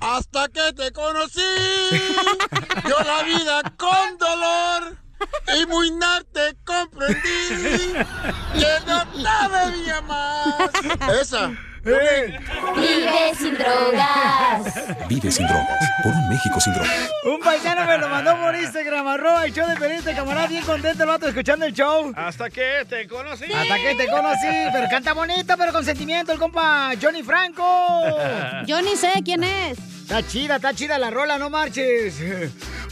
Hasta que te conocí, yo la vida con dolor y muy te comprendí que no te veía más. Esa. Vive sin drogas. Vive sin drogas. Por un México sin drogas. Un paisano me lo mandó por Instagram, arroba el show de Pelín, este camarada bien contento el vato escuchando el show. Hasta que te conocí. Hasta que te conocí, pero canta bonito, pero con sentimiento el compa Johnny Franco. Yo ni sé quién es. Está chida, está chida la rola, no marches.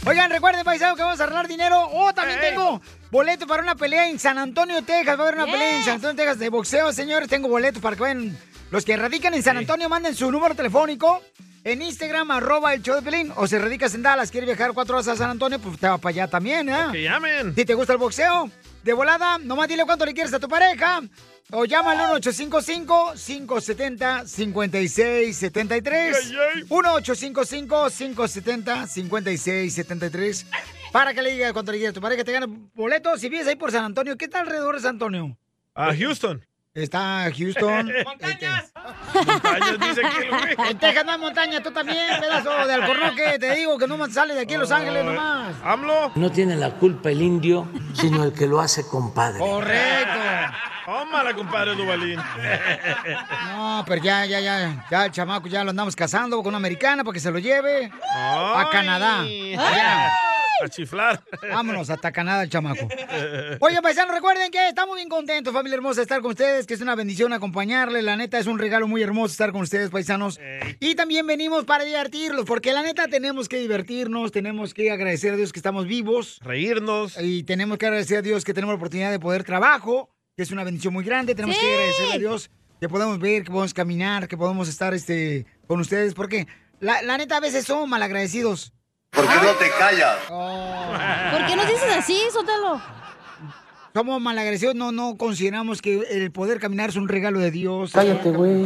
Oigan, recuerden, paisano, que vamos a arreglar dinero. Oh, también tengo boleto para una pelea en San Antonio, Texas. Va a haber una pelea en San Antonio, Texas de boxeo, señores. Tengo boletos para que vayan. Los que radican en San Antonio, manden su número telefónico en Instagram, arroba el show de Pelín. O si radicas en Dallas, quieres viajar cuatro horas a San Antonio, pues te va para allá también, ¿eh? Que llamen. Si te gusta el boxeo, de volada, nomás dile cuánto le quieres a tu pareja. O llámalo al 1-855-570-5673. 1-855-570-5673. Para que le diga cuánto le quieres a tu pareja. Te gana boletos. Si vives ahí por San Antonio, ¿qué está alrededor de San Antonio? A Houston. Está Houston. Montañas. Montañas, dice güey. En Texas no hay montaña, tú también, pedazo de alcornoque. Te digo que no más sale de aquí a Los Ángeles nomás. AMLO. No tiene la culpa el indio, sino el que lo hace compadre. Correcto. Tómala, compadre Duvalín. No, pero ya, ya, ya, ya el chamaco ya lo andamos casando con una americana para que se lo lleve a. Canadá. Allá. A chiflar. Vámonos hasta Canadá el chamaco. Oye, paisanos, recuerden que estamos bien contentos, familia hermosa, de estar con ustedes, que es una bendición acompañarles. La neta es un regalo muy hermoso estar con ustedes, paisanos. Y también venimos para divertirlos, porque la neta tenemos que divertirnos, tenemos que agradecer a Dios que estamos vivos. Reírnos. Y tenemos que agradecer a Dios que tenemos la oportunidad de poder trabajo, que es una bendición muy grande. Tenemos que agradecer a Dios que podemos ver, que podemos caminar, que podemos estar este, con ustedes, porque la, la neta a veces somos malagradecidos. ¿Por qué no te callas? ¿Por qué nos dices así, Sotelo? Somos malagradecidos, no, no consideramos que el poder caminar es un regalo de Dios. Cállate, güey.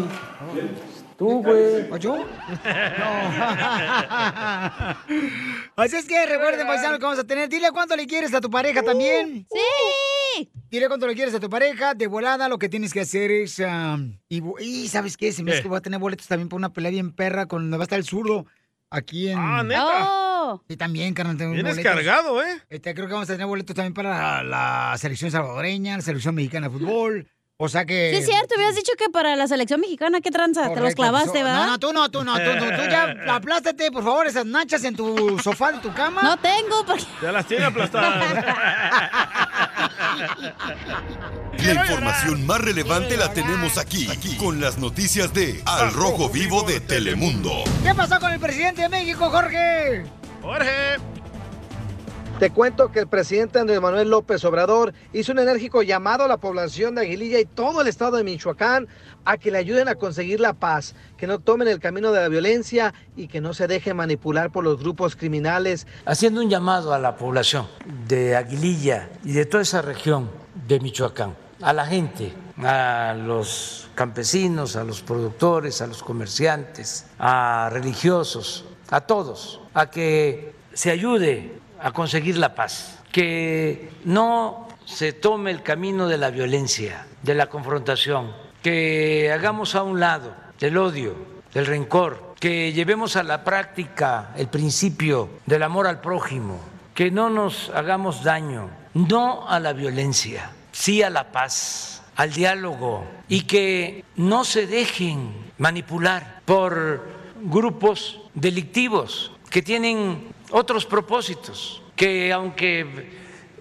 Tú, güey. ¿O yo? No. Así es que recuerden, paisanos, que vamos a tener. Dile cuánto le quieres a tu pareja también. ¡Sí! Dile cuánto le quieres a tu pareja. De volada, lo que tienes que hacer es. ah, y, bo- y, ¿sabes qué? Se me hace ¿Qué? que voy a tener boletos también para una pelea bien perra con donde va a estar el zurdo. Aquí en. Ah, ¿neta? ¡Oh! Y también, carnal, tengo Vienes boletos. cargado, ¿eh? Este, creo que vamos a tener boletos también para la, la selección salvadoreña, la selección mexicana de fútbol. O sea que. Sí, es cierto, hubieras dicho que para la selección mexicana, ¿qué tranza? Te los Correcto, clavaste, pues, ¿verdad? No, no, tú no, tú no, tú, tú, tú ya aplástate, por favor, esas nachas en tu sofá de tu cama. No tengo, porque... Ya las tiene aplastadas. La información más relevante la tenemos aquí, aquí, con las noticias de Al Rojo Vivo de Telemundo. ¿Qué pasó con el presidente de México, Jorge? Jorge. Te cuento que el presidente Andrés Manuel López Obrador hizo un enérgico llamado a la población de Aguililla y todo el estado de Michoacán a que le ayuden a conseguir la paz, que no tomen el camino de la violencia y que no se dejen manipular por los grupos criminales. Haciendo un llamado a la población de Aguililla y de toda esa región de Michoacán, a la gente, a los campesinos, a los productores, a los comerciantes, a religiosos, a todos, a que se ayude a conseguir la paz, que no se tome el camino de la violencia, de la confrontación, que hagamos a un lado el odio, el rencor, que llevemos a la práctica el principio del amor al prójimo, que no nos hagamos daño, no a la violencia, sí a la paz, al diálogo y que no se dejen manipular por grupos delictivos que tienen otros propósitos que aunque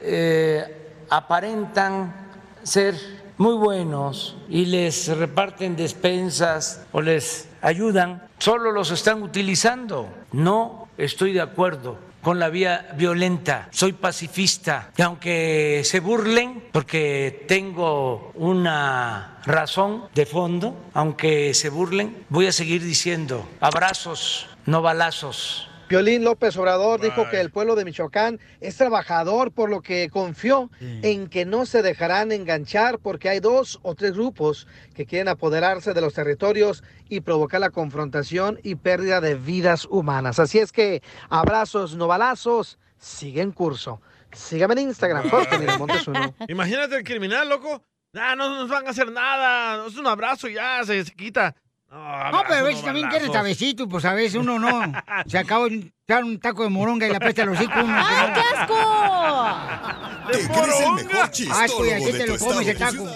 eh, aparentan ser muy buenos y les reparten despensas o les ayudan, solo los están utilizando. No estoy de acuerdo con la vía violenta, soy pacifista y aunque se burlen, porque tengo una razón de fondo, aunque se burlen, voy a seguir diciendo abrazos, no balazos. Violín López Obrador dijo que el pueblo de Michoacán es trabajador, por lo que confió en que no se dejarán enganchar porque hay dos o tres grupos que quieren apoderarse de los territorios y provocar la confrontación y pérdida de vidas humanas. Así es que abrazos, no balazos, sigue en curso. Sígame en Instagram, Jorge Miramontes uno. Imagínate el criminal, loco. Ah, no nos van a hacer nada. Es un abrazo y ya se, se quita. No, pero a veces también quieren sabecito, pues a veces uno no. Se acaba de echar un taco de moronga y la pesta los hocico uno. ¡Ay, qué asco! ¿Te crees el mejor y chistólogo así de te tu lo comes el taco.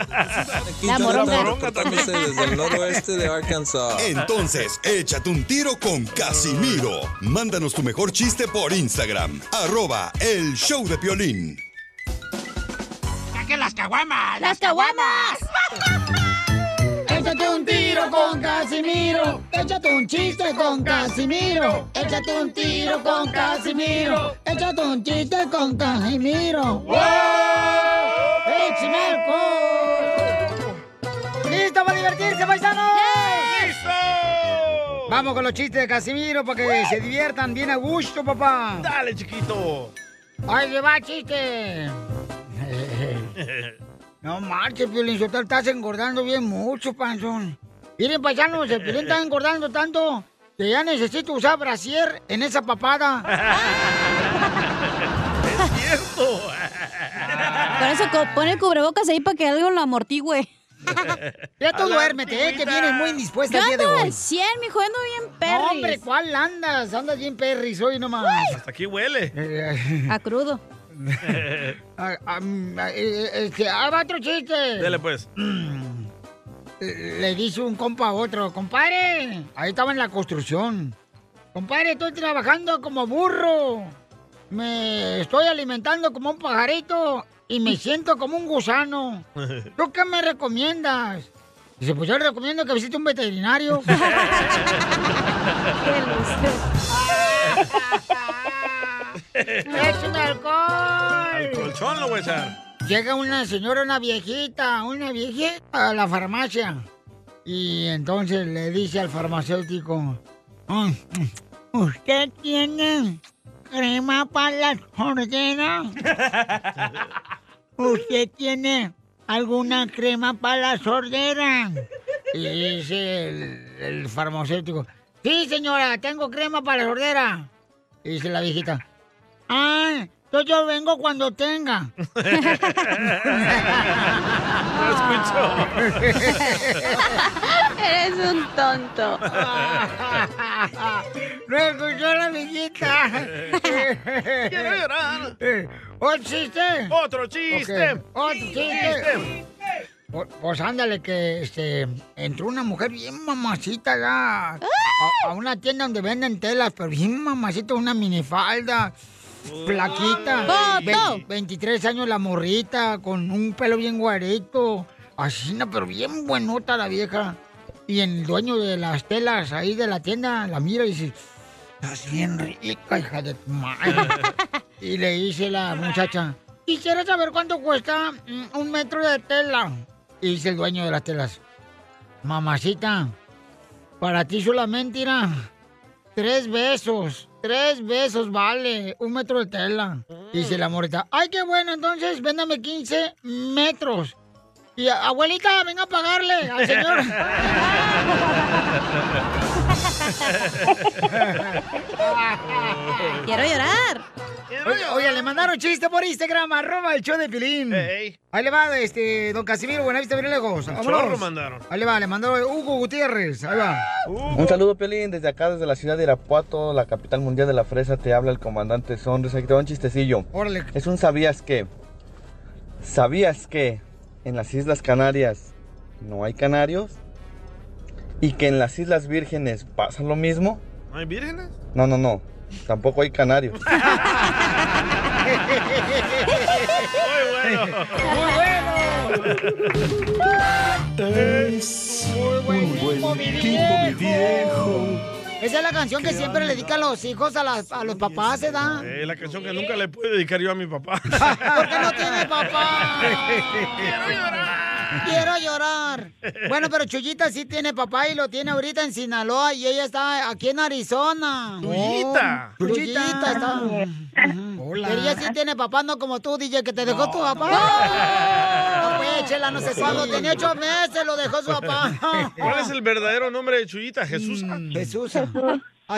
La moronga. reportándose desde el noroeste de Arkansas. Entonces, échate un tiro con Casimiro. Mándanos tu mejor chiste por Instagram. Arroba el show de Piolín. ¡Saquen las caguamas! ¡Las caguamas! Échate un tiro con Casimiro. Échate un chiste con Casimiro. Échate un tiro con Casimiro. Échate un chiste con Casimiro. ¡Wow! ¡Échame! ¡Listo para divertirse, paisanos! ¡Listo! Vamos con los chistes de Casimiro para que se diviertan bien a gusto, papá. Dale, chiquito. ¡Ahí le va, chiste! No marches, Piolín Sotelo, estás engordando bien mucho, panzón. Miren, paisanos, el Piolín está engordando tanto que ya necesito usar brasier en esa papada. Es cierto. Por eso co- pone el cubrebocas ahí para que algo lo amortigüe. Ya tú duérmete, eh, que vienes muy indispuesta el día de ando hoy. al 100, mijo, ando bien No, perris. hombre, ¿cuál andas? Andas bien perris hoy nomás. Hasta aquí huele. A crudo. Ah, eh, eh, este, ah, va otro chiste. Dale, pues. Le dice un compa a otro, compadre, ahí estaba en la construcción. Compadre, estoy trabajando como burro. Me estoy alimentando como un pajarito y me siento como un gusano. ¿Tú qué me recomiendas? Dice, pues yo le recomiendo que visite un veterinario. colchón lo voy a. Llega una señora, una viejita, una viejita a la farmacia. Y entonces le dice al farmacéutico, "Mm, ¿usted tiene crema para la sordera? ¿Usted tiene alguna crema para la sordera? Y dice el, farmacéutico, sí señora, tengo crema para la sordera. Y dice la viejita, ah, entonces yo vengo cuando tenga. Eres un tonto. ¡No escuchó la amiguita! Quiero llorar. ¿Otro chiste? Otro chiste. Ok, Otro chiste. Pues, pues ándale, que este, entró una mujer bien mamacita ya a, a una tienda donde venden telas, pero bien mamacita, una minifalda, Ve- 23 años la morrita, con un pelo bien guarito, así, no, pero bien buenota la vieja. Y el dueño de las telas ahí de la tienda la mira y dice, estás bien rica, hija de tu madre. y le dice la muchacha, quisiera saber cuánto cuesta mm, un metro de tela. Y dice el dueño de las telas, mamacita, para ti solamente irá tres besos. Tres besos vale un metro de tela. Dice la morita, ay, qué bueno, entonces véndame 15 metros. Y abuelita, venga a pagarle al señor. Quiero llorar. Oye, oye, le mandaron chiste por Instagram, arroba el show de Pilín. Ahí le va, este, don Casimiro, Buenavista, bien lejos. Chorro mandaron. Ahí le va, le mandó Hugo Gutiérrez. Ahí va. Un saludo, Pelín, desde acá, desde la ciudad de Irapuato, la capital mundial de la fresa, te habla el comandante Sonres. Aquí te va un chistecillo. Órale. Es un sabías que. ¿Sabías que en las Islas Canarias no hay canarios? ¿Y que en las Islas Vírgenes pasa lo mismo? ¿No hay vírgenes? No, no, no. Tampoco hay canario. Muy bueno. Es un buen mi viejo. Esa es la canción que siempre le dedican los hijos a, las- a los papás, ¿se da? Eh, la canción que nunca le pude dedicar yo a mi papá. Porque no tiene papá. Quiero llorar. Bueno, pero Chuyita sí tiene papá y lo tiene ahorita en Sinaloa y ella está aquí en Arizona. Chuyita. Oh, Chuyita está. Hola. Pero ella sí tiene papá, no como tú, DJ, que te dejó tu papá. No, pues, chela, no sé cuándo. Tenía ocho meses, lo dejó su papá. ¿Cuál es el verdadero nombre de Chuyita? Jesús. Jesús.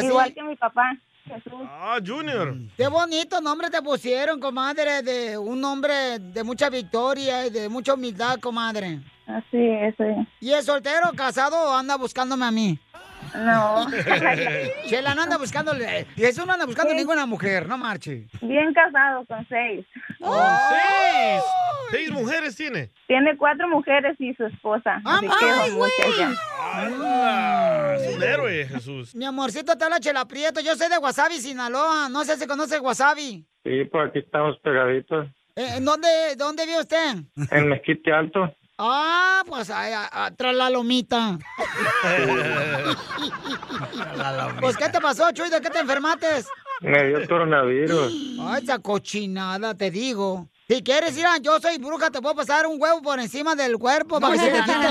Igual que mi papá, Jesús. Ah, Junior. Qué bonito nombre te pusieron, comadre, de un nombre de mucha victoria y de mucha humildad, comadre. Así es. sí. ¿Y es soltero, casado o anda buscándome a mí? No. Chela, no anda buscándole. Y eso no anda buscando ninguna mujer, no marche. Bien casado con seis. ¡Seis! ¿Seis mujeres tiene? Tiene cuatro mujeres y su esposa. Que ¡Ay. ¡Hala! Es un héroe, Jesús. Mi amorcito, te habla Chela Prieto. Yo soy de Wasabi, Sinaloa. No sé si conoce Wasabi. Sí, por aquí estamos pegaditos. Eh, ¿En dónde, dónde vive usted? En Mezquite Alto. Ah, pues ahí, a- a- tras la lomita. Pues, ¿qué te pasó, Chuy? ¿De qué te enfermaste? Me dio coronavirus. Ay, esa cochinada, te digo. Si quieres ir a yo soy bruja, te puedo pasar un huevo por encima del cuerpo para que se te quite.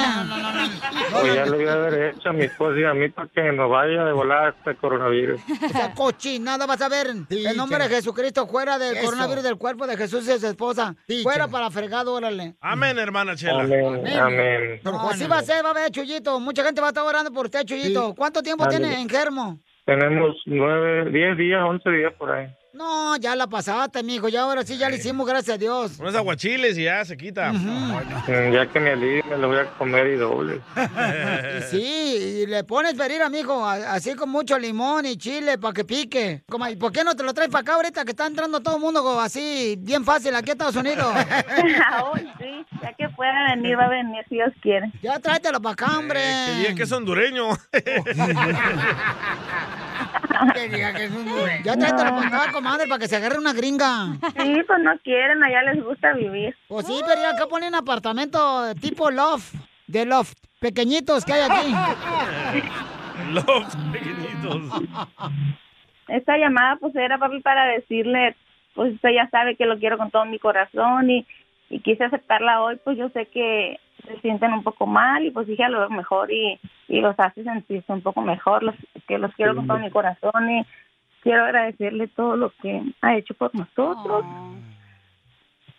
Pues ya lo voy a haber hecho a mi esposa y a mí para que nos vaya de volar este coronavirus. Esa cochinada, vas a ver. en nombre de Jesucristo, fuera del Eso. coronavirus del cuerpo de Jesús y su esposa. Fuera para fregado, órale. Amén, hermana Chela. Amén, así va a ser, va a ver, Chuyito. Mucha gente va a estar orando por usted, Chuyito. ¿Cuánto tiempo tiene en Germo? Tenemos nueve, diez días, once días por ahí. No, ya la pasaste, mijo. Ya ahora sí, ya le hicimos, gracias a Dios. Unos aguachiles y ya se quita. Mm, Ya que me alivie, me lo voy a comer y doble. Y sí, y le pones pedir a mi hijo, a- así con mucho limón y chile para que pique. Como, ¿y por qué no te lo traes para acá ahorita que está entrando todo el mundo así, bien fácil aquí a Estados Unidos? Hoy sí, ya que pueda venir, va a venir si Dios quiere. Ya tráetelo para acá, hombre. Que diga que es hondureño. Que diga que es un Ya tráetelo para acá, comadre, para que se agarre una gringa. Sí, pues no quieren, allá les gusta vivir. Pues sí, pero ya acá ponen apartamento tipo loft, de loft, pequeñitos que hay aquí. Los pequeñitos. Esta llamada pues era papi para decirle, pues usted ya sabe que lo quiero con todo mi corazón y, y quise aceptarla hoy, pues yo sé que se sienten un poco mal y pues dije a lo mejor y, y los hace sentirse un poco mejor, los, que los quiero con todo mi corazón y quiero agradecerle todo lo que ha hecho por nosotros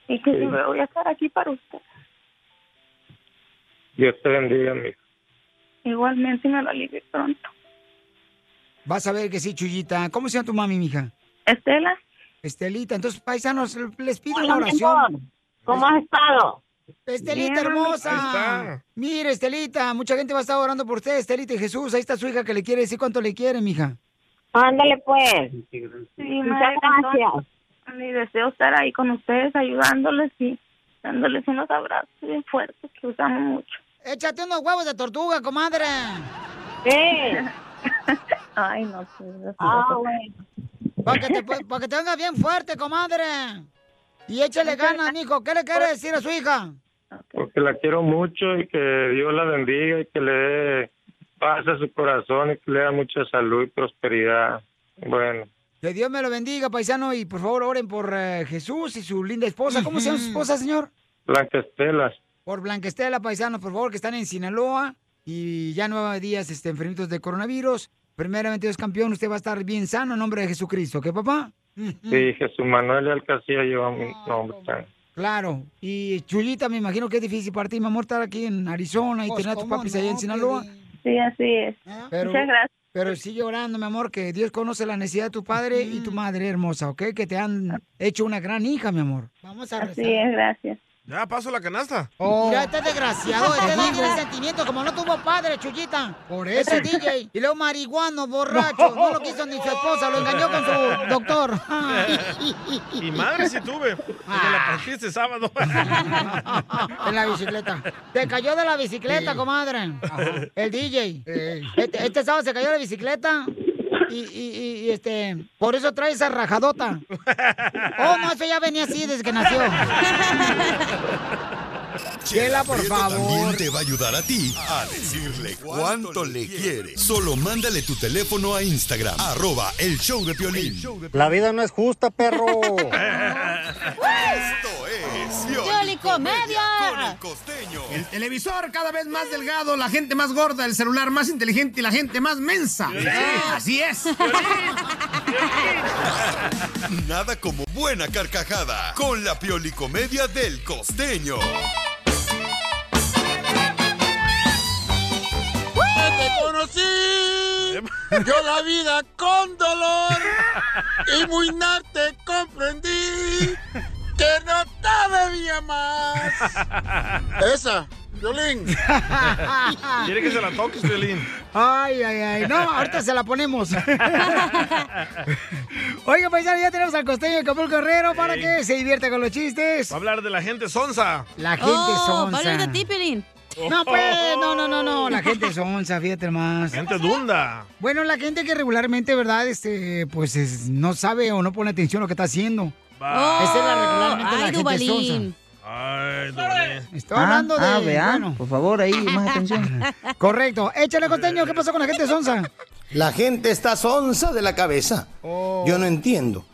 y que Sí. siempre voy a estar aquí para usted. Dios te bendiga, mi Igualmente me lo alivie pronto. Vas a ver que sí, Chuyita. ¿Cómo se llama tu mami, mija? Estela. Estelita. Entonces, paisanos, les pido Hola, una oración. ¿Cómo has estado? Estelita Bien, hermosa. Mire, Estelita, mucha gente va a estar orando por usted, Estelita y Jesús. Ahí está su hija que le quiere decir cuánto le quiere, mija. Ándale pues. Sí, Muchas gracias. Mi deseo estar ahí con ustedes, ayudándoles y dándoles unos abrazos bien fuertes que los amo mucho. Échate unos huevos de tortuga, comadre. Ay, no sé. Ah, Para que, te, pa' que te venga bien fuerte, comadre. Y échale ganas, mijo. ¿Qué le quiere decir a su hija? Porque la quiero mucho y que Dios la bendiga y que le dé paz a su corazón y que le dé mucha salud y prosperidad. Bueno, Que Dios me lo bendiga, paisano. Y por favor, oren por eh, Jesús y su linda esposa. ¿Cómo se llama su esposa, señor? Blanca Estelas. Por Blanca Estela, paisanos, por favor, que están en Sinaloa. Y ya nueve días este, enfermitos de coronavirus. Primeramente, Dios campeón, usted va a estar bien sano en nombre de Jesucristo. ¿Qué, papá? Sí, Jesús Manuel Alcacía lleva mi nombre también. Claro. Y Chuyita, me imagino que es difícil para ti, mi amor, estar aquí en Arizona y Pues, tener a tus ¿cómo papis no, allá en Sinaloa. Sí, así es. Pero, Muchas gracias. Pero sigue orando, mi amor, que Dios conoce la necesidad de tu padre y tu madre hermosa, ¿ok? Que te han hecho una gran hija, mi amor. Vamos a Así es, gracias. Ya, paso la canasta. Mira, este desgraciado, este no tiene sentimiento, como no tuvo padre, Chuyita. Por eso, DJ. Y luego marihuano, borracho, no lo quiso ni su esposa, lo engañó con su doctor. Y madre sí tuve. Porque la partí este sábado. en la bicicleta. Se cayó de la bicicleta, comadre. El DJ. Este, este sábado se cayó de la bicicleta Y, y- y, este, por eso trae esa rajadota. Oh, no, eso ya venía así desde que nació. Chela, por Prieto favor. También te va a ayudar a ti a decirle cuánto le quiere. Solo mándale tu teléfono a Instagram, arroba el show de Piolín. La vida no es justa, perro. Esto es ¡Pioli Comedia! con el costeño. El televisor cada vez más delgado, la gente más gorda, el celular más inteligente y la gente más mensa. Así es. Nada como buena carcajada con la piolicomedia del costeño. te conocí, yo la vida con dolor y muy nar te comprendí que no te debía más. Esa, Violín. Quiere que se la toques, Violín. Ay, ay, ay. No, ahorita se la ponemos. Oiga, paisano, ya tenemos al costeño de Capul Guerrero para Ey. que se divierta con los chistes. Va a hablar de la gente sonsa. La gente Oh, sonsa. va a hablar de ti, Pelín. No, pues, no, no, no, no. La gente sonsa, fíjate más. Gente dunda. Bueno, la gente que regularmente, ¿verdad? Este, pues es- no sabe o no pone atención a lo que está haciendo. Va. Esa es la regularmente Ay, la gente Duvalín. sonsa. Ay, Duvalín. Estoy hablando de. ah, vean, bueno, por favor, ahí, más atención. correcto. Échale costeño, ¿qué pasó con la gente sonsa? La gente está sonsa de la cabeza. Oh. Yo no entiendo.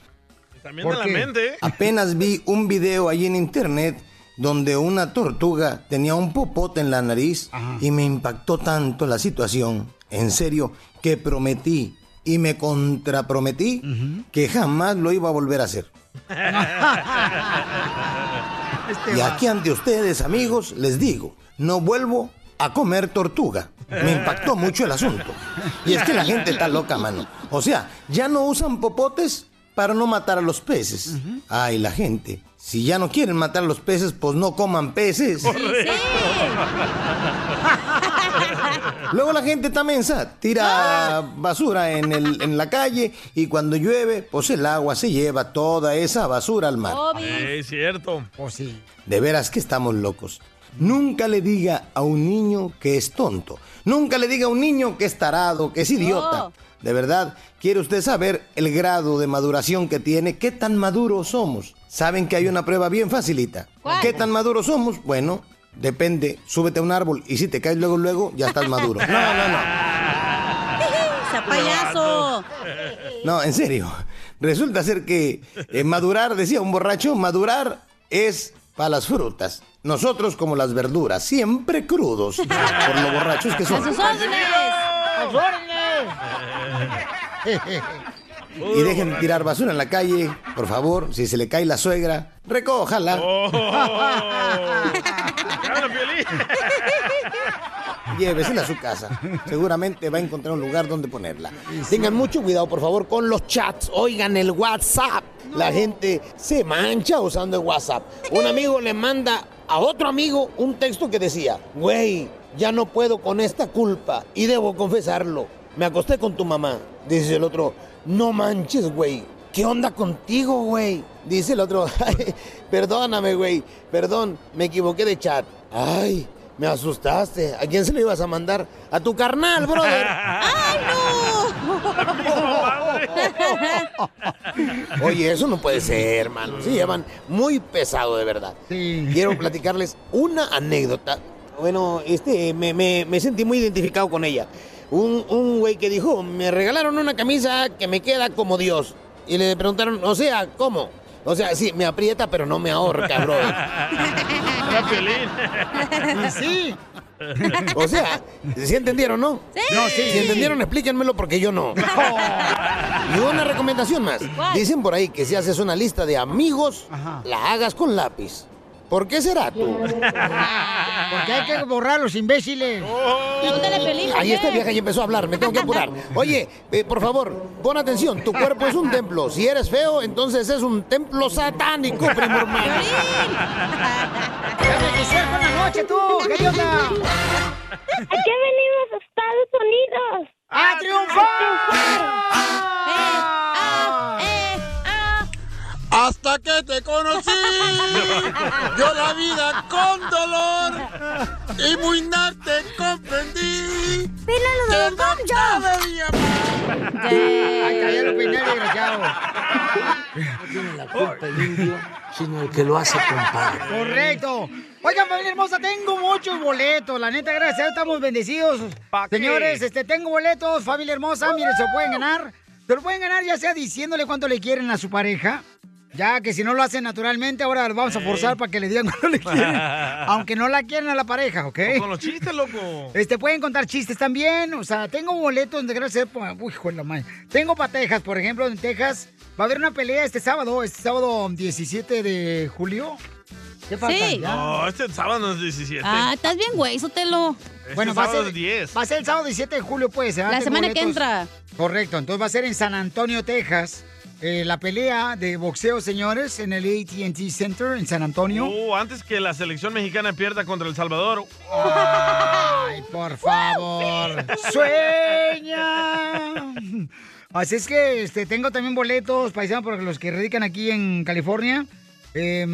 También ¿Por de la mente. Apenas vi un video ahí en internet donde una tortuga tenía un popote en la nariz y me impactó tanto la situación, en serio, que prometí y me contraprometí que jamás lo iba a volver a hacer. Este Y aquí ante ustedes, amigos, les digo, no vuelvo a comer tortuga. Me impactó mucho el asunto. Y es que la gente está loca, mano. O sea, ya no usan popotes para no matar a los peces. Ay, la gente. Si ya no quieren matar a los peces, pues no coman peces. Luego la gente está mensa, tira basura en, el- en la calle y cuando llueve, pues el agua se lleva toda esa basura al mar. Ey, cierto. Pues sí. De veras que estamos locos. Nunca le diga a un niño que es tonto. Nunca le diga a un niño que es tarado, que es idiota. No. De verdad, ¿quiere usted saber el grado de maduración que tiene? ¿Qué tan maduros somos? ¿Saben que hay una prueba bien facilita? ¿Cuál? ¿Qué tan maduros somos? Bueno, depende. Súbete a un árbol y si te caes luego, luego, ya estás maduro. No, no, no. ¡Esa payaso! No, en serio. Resulta ser que eh, madurar, decía un borracho, madurar es para las frutas. Nosotros como las verduras, siempre crudos, por lo borrachos que ¡A son. sus órdenes! Y dejen de tirar basura en la calle, por favor. Si se le cae la suegra, recójala. Oh. Llévesela a su casa. Seguramente va a encontrar un lugar donde ponerla. Tengan mucho cuidado, por favor, con los chats. Oigan el WhatsApp. La gente se mancha usando el WhatsApp. Un amigo le manda a otro amigo un texto que decía, güey, ya no puedo con esta culpa y debo confesarlo. Me acosté con tu mamá. Dice el otro, no manches, güey. ¿Qué onda contigo, güey? Dice el otro, "Ay, perdóname, güey. Perdón, me equivoqué de chat. Ay, me asustaste. ¿A quién se lo ibas a mandar? A tu carnal, brother. ¡Ay, Oye, eso no puede ser, hermano. Se llevan muy pesado, de verdad. Quiero platicarles una anécdota. Bueno, este, me, me- me sentí muy identificado con ella. Un, un güey que dijo, me regalaron una camisa que me queda como Dios. Y le preguntaron, o sea, ¿cómo? O sea, sí, me aprieta, pero no me ahorca, bro. Piolín. Sí. O sea, ¿sí entendieron, no? Sí. No, sí. Si entendieron, explíquenmelo porque yo no. Y una recomendación más. Dicen por ahí que si haces una lista de amigos, la hagas con lápiz. ¿Por qué será tú? Porque hay que borrar a los imbéciles. A. Ahí esta vieja ya empezó a hablar, me tengo que apurar. Oye, eh, por favor, pon atención, tu cuerpo es un templo. Si eres feo, entonces es un templo satánico, primo hermano. ¡Déjame que sea con la noche, tú! ¿Qué onda? ¿A qué venimos a Estados Unidos? ¡A triunfar! Eh, ah, eh. Hasta que te conocí, yo la vida con dolor y muy nada te comprendí. ¡Pínalo de que Don no Poncho! Ay, está, ya lo peiné, desgraciado. No tiene la culpa el indio, sino el que lo hace compadre. Correcto. Oigan, familia hermosa, tengo muchos boletos. La neta, gracias a Dios estamos bendecidos. Señores, este, tengo boletos, familia hermosa. Miren, se lo pueden ganar. Se lo pueden ganar ya sea diciéndole cuánto le quieren a su pareja. Ya que si no lo hacen naturalmente, ahora lo vamos a forzar para que le digan cuánto le quieren. aunque no la quieran a la pareja, ¿ok? O Con los chistes, loco. Este, pueden contar chistes también. O sea, tengo boletos donde gracias a Uy, hijo de la madre. Tengo para Texas, por ejemplo, en Texas. Va a haber una pelea este sábado, este sábado 17 de julio. ¿Qué falta? Sí. No, este sábado es 17. Ah, estás bien, güey, sótelo. Este Bueno, va a, sábado ser, es 10. va a ser el sábado 17 de julio, pues. ¿eh? La Tengo semana que entra. Correcto, entonces va a ser en San Antonio, Texas. Eh, la pelea de boxeo, señores, en el ATT Center en San Antonio. Oh, antes que la selección mexicana pierda contra El Salvador. Ay, por favor. Sueña. Así es que este, tengo también boletos, paisanos, para los que radican aquí en California. Eh,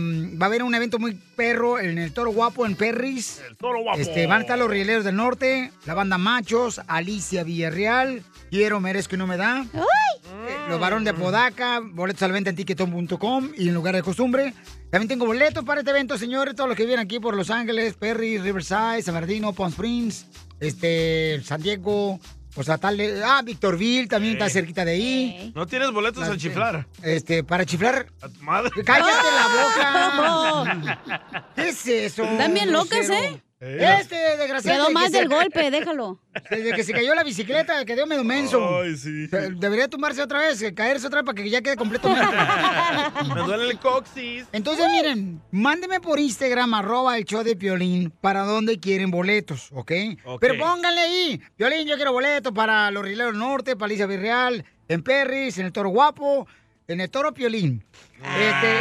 va a haber un evento muy perro en el Toro Guapo en Perris. El toro guapo. Este, van a estar los Rieleros del Norte, la banda Machos, Alicia Villarreal, Quiero, Merezco y No Me Da. Eh, Los varones de Apodaca, boletos a la venta en ticketon.com y en lugar de costumbre. También tengo boletos para este evento, señores. Todos los que vienen aquí por Los Ángeles, Perry, Riverside, San Bernardino, Palm Springs, este, San Diego, o sea, tal de- Ah, Victorville también está cerquita de ahí. No tienes boletos a chiflar. Este, para chiflar. A tu madre. ¡Cállate la boca! ¿Qué es eso? Están bien locas, grosero? ¿Eh? Este, desgraciado. Quedó que más se- del golpe, déjalo. Desde que se cayó la bicicleta, quedó medio menso. Ay, sí. Debería tumbarse otra vez, caerse otra vez para que ya quede completamente. Me duele el coxis. Entonces, miren, mándenme por Instagram, arroba el show de Piolín, para donde quieren boletos, ¿ok? Ok. Pero pónganle ahí, Piolín, yo quiero boletos para los Rileros Norte, para Alicia Virreal, en Perris, en el Toro Guapo, en el Toro Piolín. Este,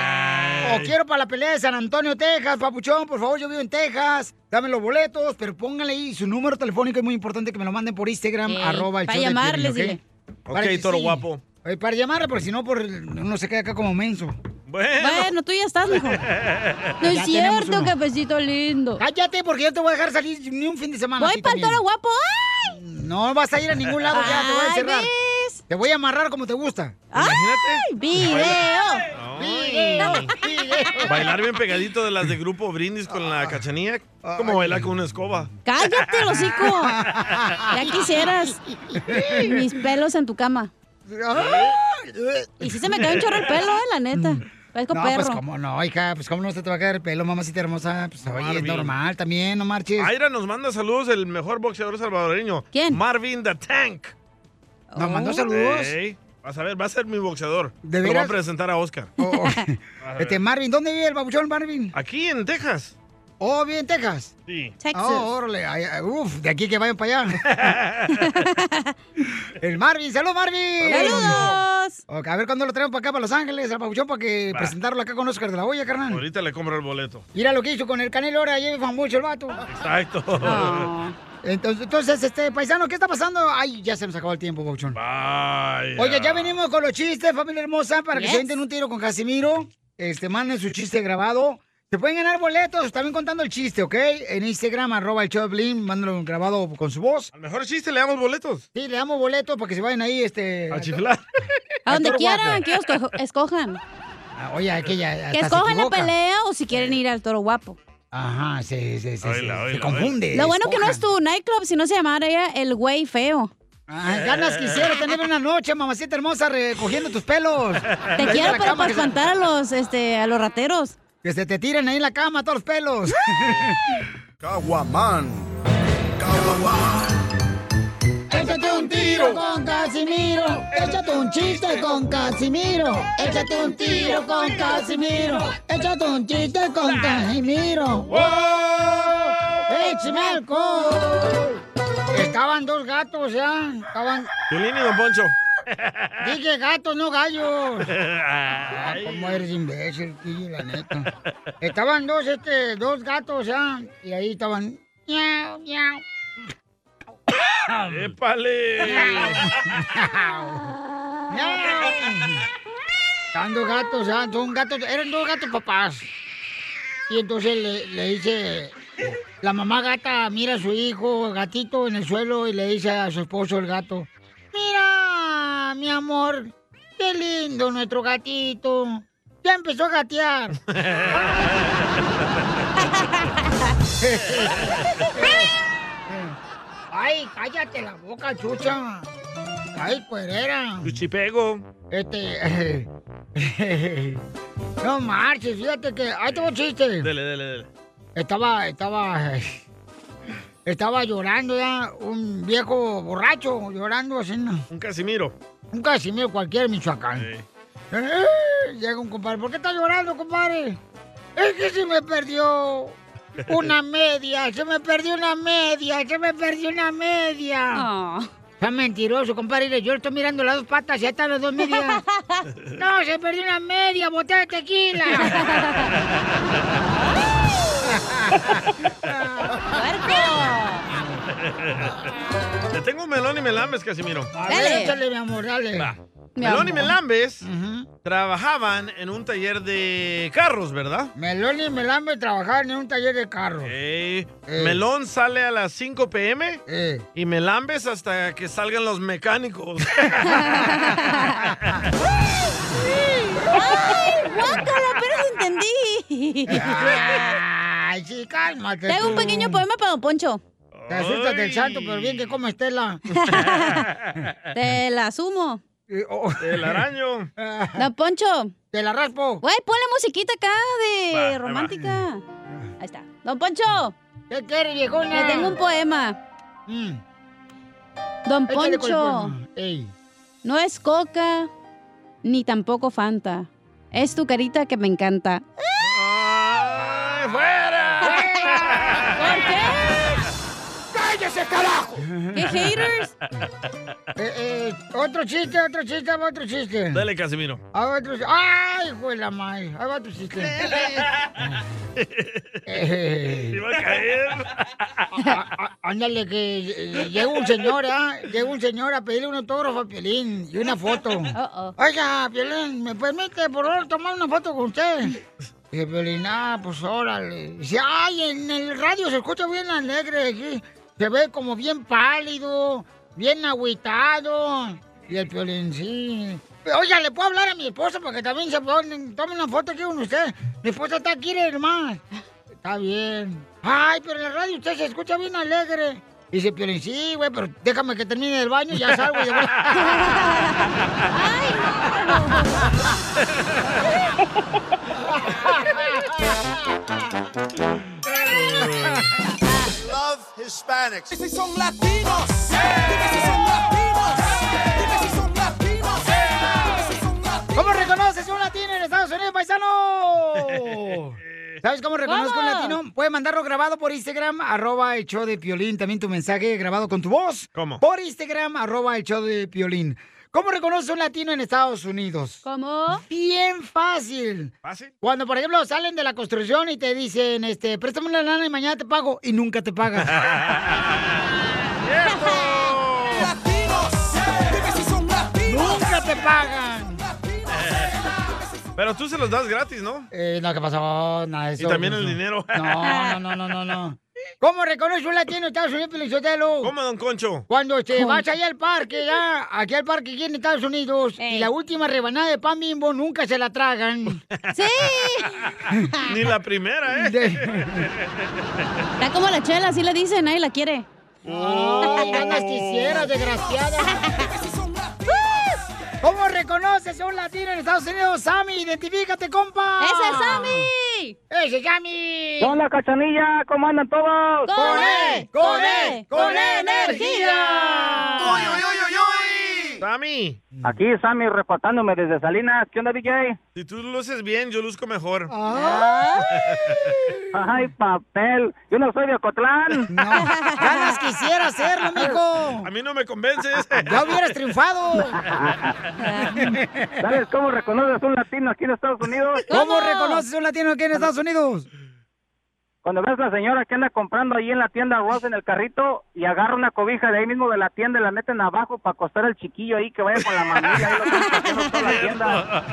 o quiero para la pelea de San Antonio, Texas, papuchón, por favor, yo vivo en Texas, dame los boletos, pero pónganle ahí su número telefónico, es muy importante que me lo manden por Instagram, Ey, arroba el para llamarles, Piolín, dile. ¿ok? Para toro sí. guapo. Eh, Para llamarle, porque si no, por, uno se queda acá como menso. Bueno. Bueno, tú ya estás, mijo. No es Ya cierto, cafecito lindo. Cállate, porque yo te voy a dejar salir ni un fin de semana. Voy para el toro guapo. ¡Ay! No vas a ir a ningún lado ya, te voy a Ay, encerrar. Te voy a amarrar como te gusta. ¡Ay! ¡Video! Video, video. Bailar bien pegadito de las de grupo Brindis con la cachanilla. Como bailar con una escoba. ¡Cállate, hocico! Ya quisieras. Mis pelos en tu cama. Y sí se me cae un chorro el pelo, eh, la neta. Parezco No, perro. pues cómo no, hija, pues cómo no se te va a caer el pelo, mamacita hermosa. Pues oye, es normal también, no marches. Aira nos manda saludos el mejor boxeador salvadoreño. ¿Quién? Marvin the Tank. Nos Oh. mandó saludos. Ey, vas a ver, va a ser mi boxeador. ¿De Lo voy a presentar a Oscar. Oh, oh. Este, Marvin, ¿dónde vive el babuchón Marvin? Aquí en Texas. Oh, vive en Texas. Sí. Texas. Oh, órale. Ay, ay, Uf, de aquí que vayan para allá. el Marvin, ¡salud, Marvin! ¡Saludos! A ver cuándo lo traemos para acá, para Los Ángeles, al Pabuchón, para que Va. presentarlo acá con Oscar de la Hoya, carnal. Ahorita le compro el boleto. Mira lo que hizo con el Canelo ahora, lleva mucho el vato. Exacto. Oh. Entonces, entonces, este, paisano, ¿qué está pasando? Ay, ya se nos acabó el tiempo, Pabuchón. Vaya. Oye, ya venimos con los chistes, familia hermosa, para que se venten un tiro con Casimiro. Este, manden su chiste grabado. Se pueden ganar boletos, también contando el chiste, ¿ok? En Instagram, arroba el show mándenlo grabado con su voz. Al mejor chiste le damos boletos. Sí, le damos boletos para que se vayan ahí, este... A chiflar. A donde quieran, guapo. que ellos escojan. Ah, Oye, aquella Que escojan la pelea o si quieren ir al toro guapo. Ajá, sí, sí, sí, sí, Oíla, se oíla, confunde. Lo bueno que no es tu nightclub, si no se llamara el güey feo. Ay, ganas quisiera tener una noche, mamacita hermosa, recogiendo tus pelos. Te quiero la para espantar a los, este, a los rateros. Que se te tiren ahí en la cama todos los pelos. Caguaman. Échate un tiro con Casimiro. Échate un chiste con Casimiro. Échate un tiro con Casimiro. Échate un chiste con Casimiro. ¡Wow! ¡Échame alcohol! Estaban dos gatos ya. Estaban. Piolín y Don Poncho. Dije gatos, no gallos. Ah. ¿Cómo eres imbécil, tío, la neta? Estaban dos, este, dos gatos ya. Y ahí estaban. Miau, miau. ¡Épale! Estaban dos gatos, ya, son gatos, eran dos gatos papás. Y entonces le, le dice, la mamá gata mira a su hijo gatito en el suelo y le dice a su esposo el gato, mira, mi amor, qué lindo nuestro gatito. Ya empezó a gatear. Ay, cállate la boca, chucha. Ay, cuerera. Chuchipego. Este. no marches, fíjate que. Ahí tengo un chiste. Dele, dele, dele. Estaba, estaba. Estaba llorando ya, un viejo borracho llorando así. ¿no? Un Casimiro. Un Casimiro cualquier Michoacán. Eh, llega un compadre. ¿Por qué está llorando, compadre? Es que se me perdió una media, se me perdió una media, se me perdió una media. Está mentiroso, compadre. Yo estoy mirando las dos patas y ahí están las dos medias. no, se perdió una media, botella de tequila. Te tengo un melón y melambes, Casimiro. A ver, échale, mi amor, dale. Va. Mi Melón y. Melambes trabajaban en un taller de carros, ¿verdad? Melón y Melambe trabajaban en un taller de carros. Eh, Melón sale a las 5 pm y Melambes hasta que salgan los mecánicos. ¡Ay, guácala! Apenas entendí. Ay, sí, cálmate. Tengo un pequeño poema para Don Poncho. Te asustas del santo, pero bien que come Estela. Te la asumo. El araño. Don Poncho. Te la raspo. Güey, ponle musiquita acá de Va, romántica. Ahí está. Don Poncho. ¿Qué quieres, viejona? Le tengo un poema. Don Mm. Échale el Poncho. Ey. No es coca, ni tampoco Fanta. Es tu carita que me encanta. ¡Ay, ¿Qué haters? Eh, eh, otro chiste, otro chiste, otro chiste. Dale, Casimiro. Va otro chiste. ¡Ay, hijo de la madre! Ahí va otro chiste. Eh, Iba a caer. Ándale, que eh, llega un señor, ¿ah? Llega un señor a pedirle un autógrafo a Piolín y una foto. Oiga, Piolín, ¿me permite, por favor, tomar una foto con usted? Dice Piolín, ah, pues órale. Dice, ay, en el radio se escucha bien alegre aquí. Se ve como bien pálido, bien agüitado. Y el Piolín, sí. Oiga, ¿le puedo hablar a mi esposa para que también se tome tome una foto aquí con usted? Mi esposa está aquí, hermano. Está bien. Ay, pero en la radio usted se escucha bien alegre. Dice Piolín, sí, güey, pero déjame que termine el baño y ya salgo. y de Love Hispanics. Dime si son latinos. Dime si son latinos. Dime si son latinos. Dime si son latinos. ¿Cómo reconoces un latino en Estados Unidos, paisano? ¿Sabes cómo reconozco un latino? Puedes mandarlo grabado por Instagram, arroba el show de Piolín. También tu mensaje grabado con tu voz. ¿Cómo? Por Instagram, arroba el show de Piolín. ¿Cómo reconoces un latino en Estados Unidos? ¿Cómo? Bien fácil. ¿Fácil? Cuando, por ejemplo, salen de la construcción y te dicen, este, préstame una lana y mañana te pago, y nunca te latinos. ¡Nunca te pagan! Pero tú se los das gratis, ¿no? Eh, no, ¿qué pasó? Nada de Y eso. también no, el no. dinero. No, no, no, no, no, no. ¿Cómo reconoce un latino en Estados Unidos, Pelizotelo? ¿Cómo, don Concho? Cuando te vas allá al parque, ya, aquí al parque aquí en Estados Unidos, y la última rebanada de pan bimbo nunca se la tragan. ¡Sí! Ni la primera, ¿eh? Está como la chela, así le dicen, nadie la quiere. Ay, ganas quisieras, desgraciada. ¿Cómo reconoces a un latino en Estados Unidos, Sammy? Identifícate, compa. ¡Ese es Sammy! ¡Ese es Sammy! ¿Qué onda, cachanilla? ¿Cómo andan todos? ¡Con E! ¡Con E! ¡Con energía! ¡Uy, uy, uy, uy, uy! Sammy. Aquí Sammy reportándome desde Salinas. ¿Qué onda, DJ? Si tú luces bien, yo luzco mejor. Ay, papel. Yo no soy de Ocotlán. No, ganas quisiera hacerlo, mijo. A mí no me convences. Ya hubieras triunfado. ¿Sabes cómo reconoces un latino aquí en Estados Unidos? ¿Cómo reconoces a un latino aquí en Estados Unidos? Cuando ves a la señora que anda comprando ahí en la tienda arroz en el carrito y agarra una cobija de ahí mismo de la tienda y la meten abajo para acostar al chiquillo ahí que vaya con la mamilla ahí lo toda la tienda.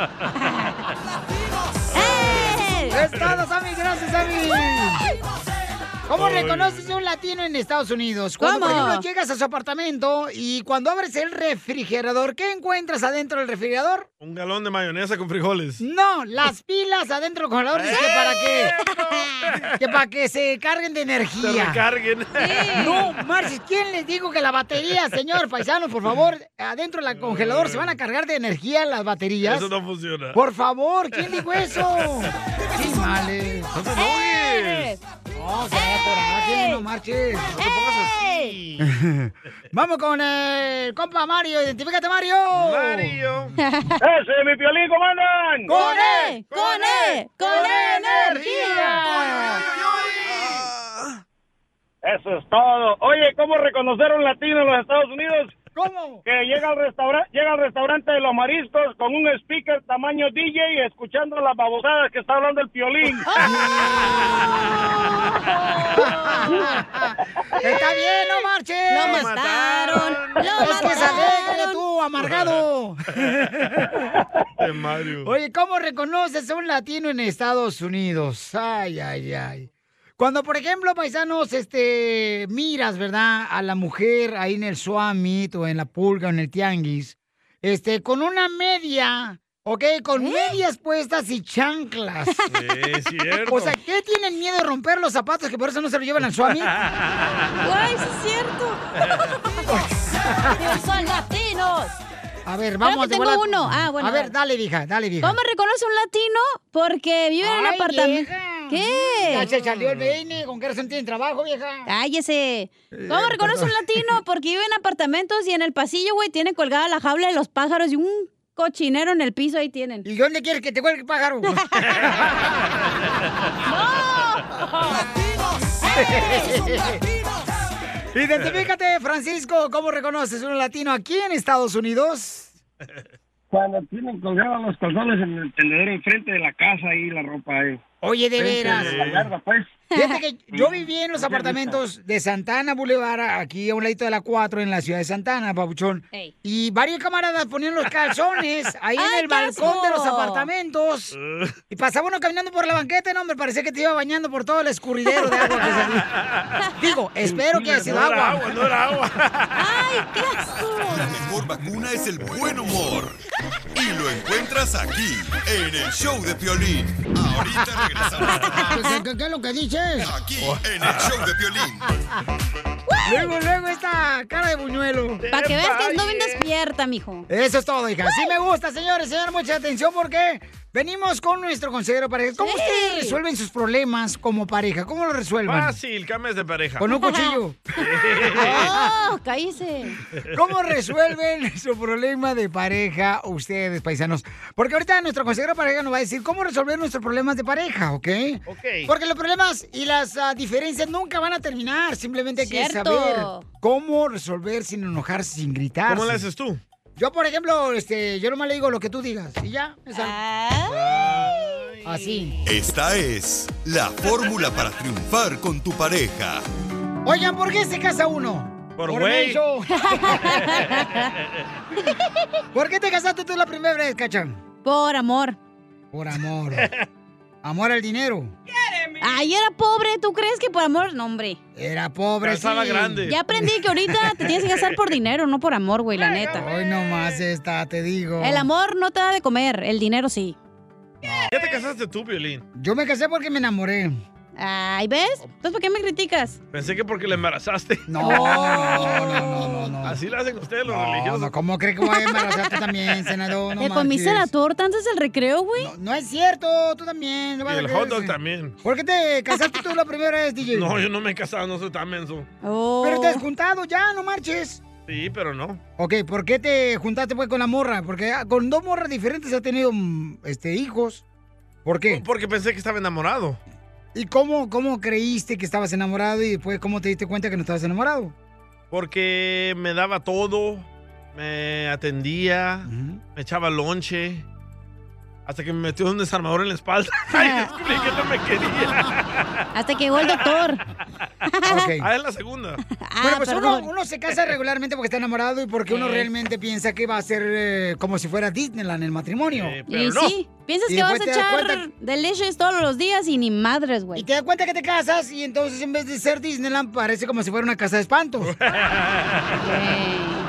¡Es todo, Sammy! ¡Gracias, Sammy! ¿Cómo reconoces a un latino en Estados Unidos? Cuando, por ejemplo, llegas a su apartamento y cuando abres el refrigerador, ¿qué encuentras adentro del refrigerador? Un galón de mayonesa con frijoles. No, las pilas adentro del congelador. Dice que para que, que para que se carguen de Se energía. recarguen. No, Marcis, ¿quién les dijo que la batería, señor paisano, por favor, adentro del congelador se van a cargar de energía las baterías? Eso no funciona. Por favor, ¿quién dijo eso? Sí, males. No te enojes. No, se da coraje, no marches. No te pongas así. Vamos con el compa Mario. Identifícate, Mario. Mario. ¡Ese, mi piolín, comandan! ¡Con E! ¡Con E! ¡Con energía! Eso es todo. Oye, ¿cómo reconocer a un latino en los Estados Unidos? ¿Cómo? Que llega al, restaurante llega al restaurante de los mariscos con un speaker tamaño DJ escuchando las babosadas que está hablando el piolín. Está bien, no marches. Lo mataron. Lo Es que se tú, amargado. Mario. Oye, ¿cómo reconoces a un latino en Estados Unidos? Ay, ay, ay. Cuando, por ejemplo, paisanos, este, miras, ¿verdad? A la mujer ahí en el Suamit o en la pulga o en el tianguis, este, con una media, ¿ok? Con medias puestas y chanclas. Sí, es cierto. O sea, ¿qué tienen miedo de romper los zapatos que por eso no se lo llevan al Suamit? Sí es cierto. Son latinos. A ver, Creo vamos que de tengo uno. Ah, bueno, A ver, dale, vieja, dale, vieja. ¿Cómo reconoce un latino? Porque vive en un apartamento. ¿Qué? Ya se salió el peine, con qué razón tiene trabajo, vieja. Cállese. ¿Cómo reconoce un latino? Porque vive en apartamentos y en el pasillo, güey, tiene colgada la jaula de los pájaros y un cochinero en el piso ahí tienen. ¿Y dónde quieres que te cuelgue el pájaro? Identifícate, Francisco, ¿cómo reconoces un latino aquí en Estados Unidos? Cuando tienen colgados los calzones en el tendedero enfrente de la casa y la ropa ahí. Oye, de veras. de la yarda, pues. Fíjate que yo viví en los apartamentos de Santana Boulevard, aquí a un ladito de la 4, en la ciudad de Santana, Pabuchón. Ey. Y varios camaradas ponían los calzones ahí en ¡Ay, el balcón de los apartamentos. Y pasaba uno caminando por la banqueta, no, hombre, parecía que te iba bañando por todo el escurridero de agua que salía. Digo, espero que haya sido No era agua. agua, no era agua. ¡Ay, qué asco! La mejor vacuna es el buen humor. Y lo encuentras aquí, en el show de Piolín. Ahorita regresamos. ¿Qué, qué- qué es lo que Aquí, en el show de Piolín. Luego, luego esta cara de buñuelo. Para que veas que ando bien despierta, mijo. Eso es todo, hija. Sí me gusta, señores, señor, mucha atención porque venimos con nuestro consejero pareja. ¿Cómo Sí. ustedes resuelven sus problemas como pareja? ¿Cómo lo resuelven? Fácil, cambies de pareja. Con un cuchillo. ¡Oh, cállese! ¿Cómo resuelven su problema de pareja ustedes, paisanos? Porque ahorita nuestro consejero pareja nos va a decir cómo resolver nuestros problemas de pareja, ¿ok? Ok. Porque los problemas y las ah, diferencias nunca van a terminar. Simplemente hay que Cierto. saber cómo resolver sin enojarse, sin gritar. ¿Cómo le haces tú? Yo, por ejemplo, este, yo nomás le digo lo que tú digas. Y ya. Así. Esta es la fórmula para triunfar con tu pareja. Oigan, ¿por qué se casa uno? Por güey. menso. ¿Por qué te casaste tú la primera vez, Cachan? Por amor. Por amor. Amor al dinero. Ay, era pobre. ¿Tú crees que por amor? No, hombre. Era pobre, sí. Calzaba grande. Ya aprendí que ahorita te tienes que casar por dinero, no por amor, güey, la neta. Hoy nomás esta, te digo. El amor no te da de comer, el dinero sí. ¿Ya te casaste tú, Piolín? Yo me casé porque me enamoré. Ay, ¿ves? Entonces, ¿por qué me criticas? Pensé que porque le embarazaste. No, no, no, no, no. Así lo hacen ustedes los No, religiosos. no, ¿cómo cree que voy a embarazarte también, senador? No ¿Te comiste la torta antes del recreo, güey? No, no es cierto, tú también. Y el hot dog también. ¿Por qué te casaste tú la primera vez, DJ? No, yo no me he casado, no soy tan menso. Oh. Pero te has juntado ya, no marches. Sí, pero no. Ok, ¿por qué te juntaste pues con la morra? Porque ah, con dos morras diferentes ha tenido mm, este, hijos. ¿Por qué? Porque pensé que estaba enamorado. ¿Y cómo, cómo creíste que estabas enamorado y después cómo te diste cuenta que no estabas enamorado? Porque me daba todo, me atendía, me echaba lonche. Hasta que me metió un desarmador en la espalda. Ay, descubrí que no me quería. Hasta que llegó el doctor. Ah, es la segunda. bueno, pues uno, uno se casa regularmente porque está enamorado y porque uno realmente piensa que va a ser eh, como si fuera Disneyland el matrimonio. Y sí, piensas Y que vas a echar delicious todos los días y ni madres, güey. Y te das cuenta que te casas y entonces en vez de ser Disneyland parece como si fuera una casa de espantos.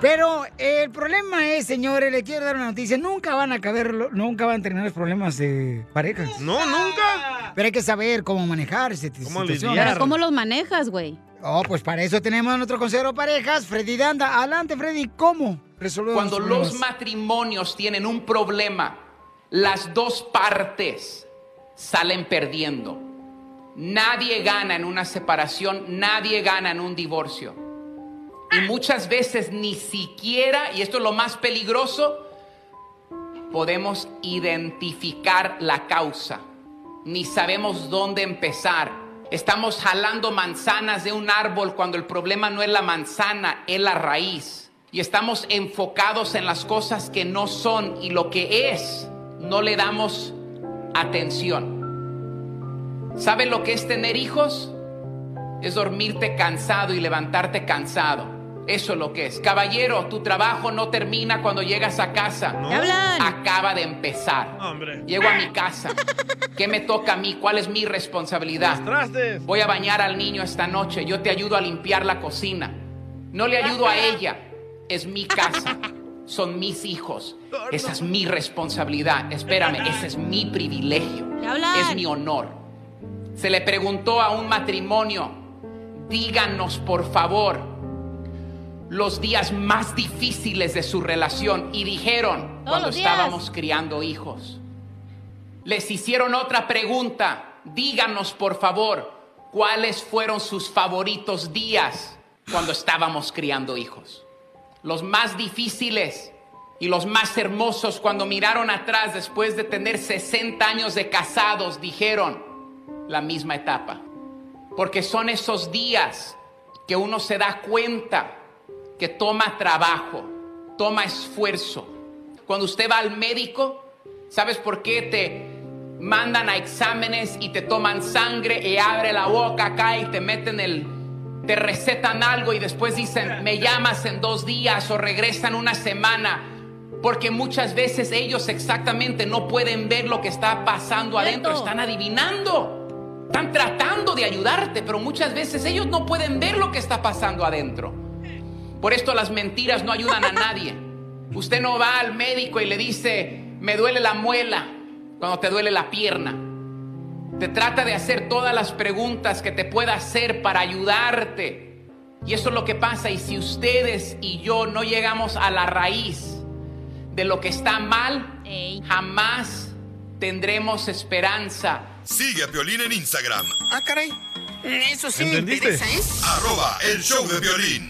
Pero el problema es, señores, le quiero dar una noticia, nunca van a acabar, lo- nunca van a terminar los problemas de parejas. No, nunca. Pero hay que saber cómo manejar esa situación. Pero ¿cómo los manejas, güey? Oh, pues para eso tenemos a nuestro consejero de parejas, Freddy Danda. Adelante, Freddy, ¿cómo resolvemos Cuando los matrimonios tienen un problema, las dos partes salen perdiendo. Nadie gana en una separación, nadie gana en un divorcio. Y muchas veces ni siquiera, y esto es lo más peligroso, podemos identificar la causa. Ni sabemos dónde empezar. Estamos jalando manzanas de un árbol cuando el problema no es la manzana, es la raíz. Y estamos enfocados en las cosas que no son y lo que es, no le damos atención. ¿Sabe lo que es tener hijos? Es dormirte cansado y levantarte cansado. Eso es lo que es. Caballero, tu trabajo no termina cuando llegas a casa. Acaba de empezar. Llego a mi casa. ¿Qué me toca a mí? ¿Cuál es mi responsabilidad? Voy a bañar al niño esta noche. Yo te ayudo a limpiar la cocina. No le ayudo a ella. Es mi casa. Son mis hijos. Esa es mi responsabilidad. Espérame, ese es mi privilegio. Es mi honor. Se le preguntó a un matrimonio, díganos por favor los días más difíciles de su relación y dijeron cuando estábamos criando hijos. Les hicieron otra pregunta, díganos por favor cuáles fueron sus favoritos días cuando estábamos criando hijos. Los más difíciles y los más hermosos cuando miraron atrás después de tener 60 años de casados dijeron la misma etapa. Porque son esos días que uno se da cuenta que toma trabajo, toma esfuerzo. Cuando usted va al médico, ¿sabes por qué te mandan a exámenes y te toman sangre y abre la boca acá y te meten el te recetan algo y después dicen, me llamas en dos días o regresan una semana, porque muchas veces ellos exactamente no pueden ver lo que está pasando adentro, están adivinando, están tratando de ayudarte, pero muchas veces ellos no pueden ver lo que está pasando adentro. Por esto las mentiras no ayudan a nadie. Usted no va al médico y le dice, me duele la muela cuando te duele la pierna. Te trata de hacer todas las preguntas que te pueda hacer para ayudarte. Y eso es lo que pasa. Y si ustedes y yo no llegamos a la raíz de lo que está mal, jamás tendremos esperanza. Sigue a Violín en Instagram. Ah, caray. Eso sí ¿Entendiste? me interesa, ¿eh? Arroba el show de violín.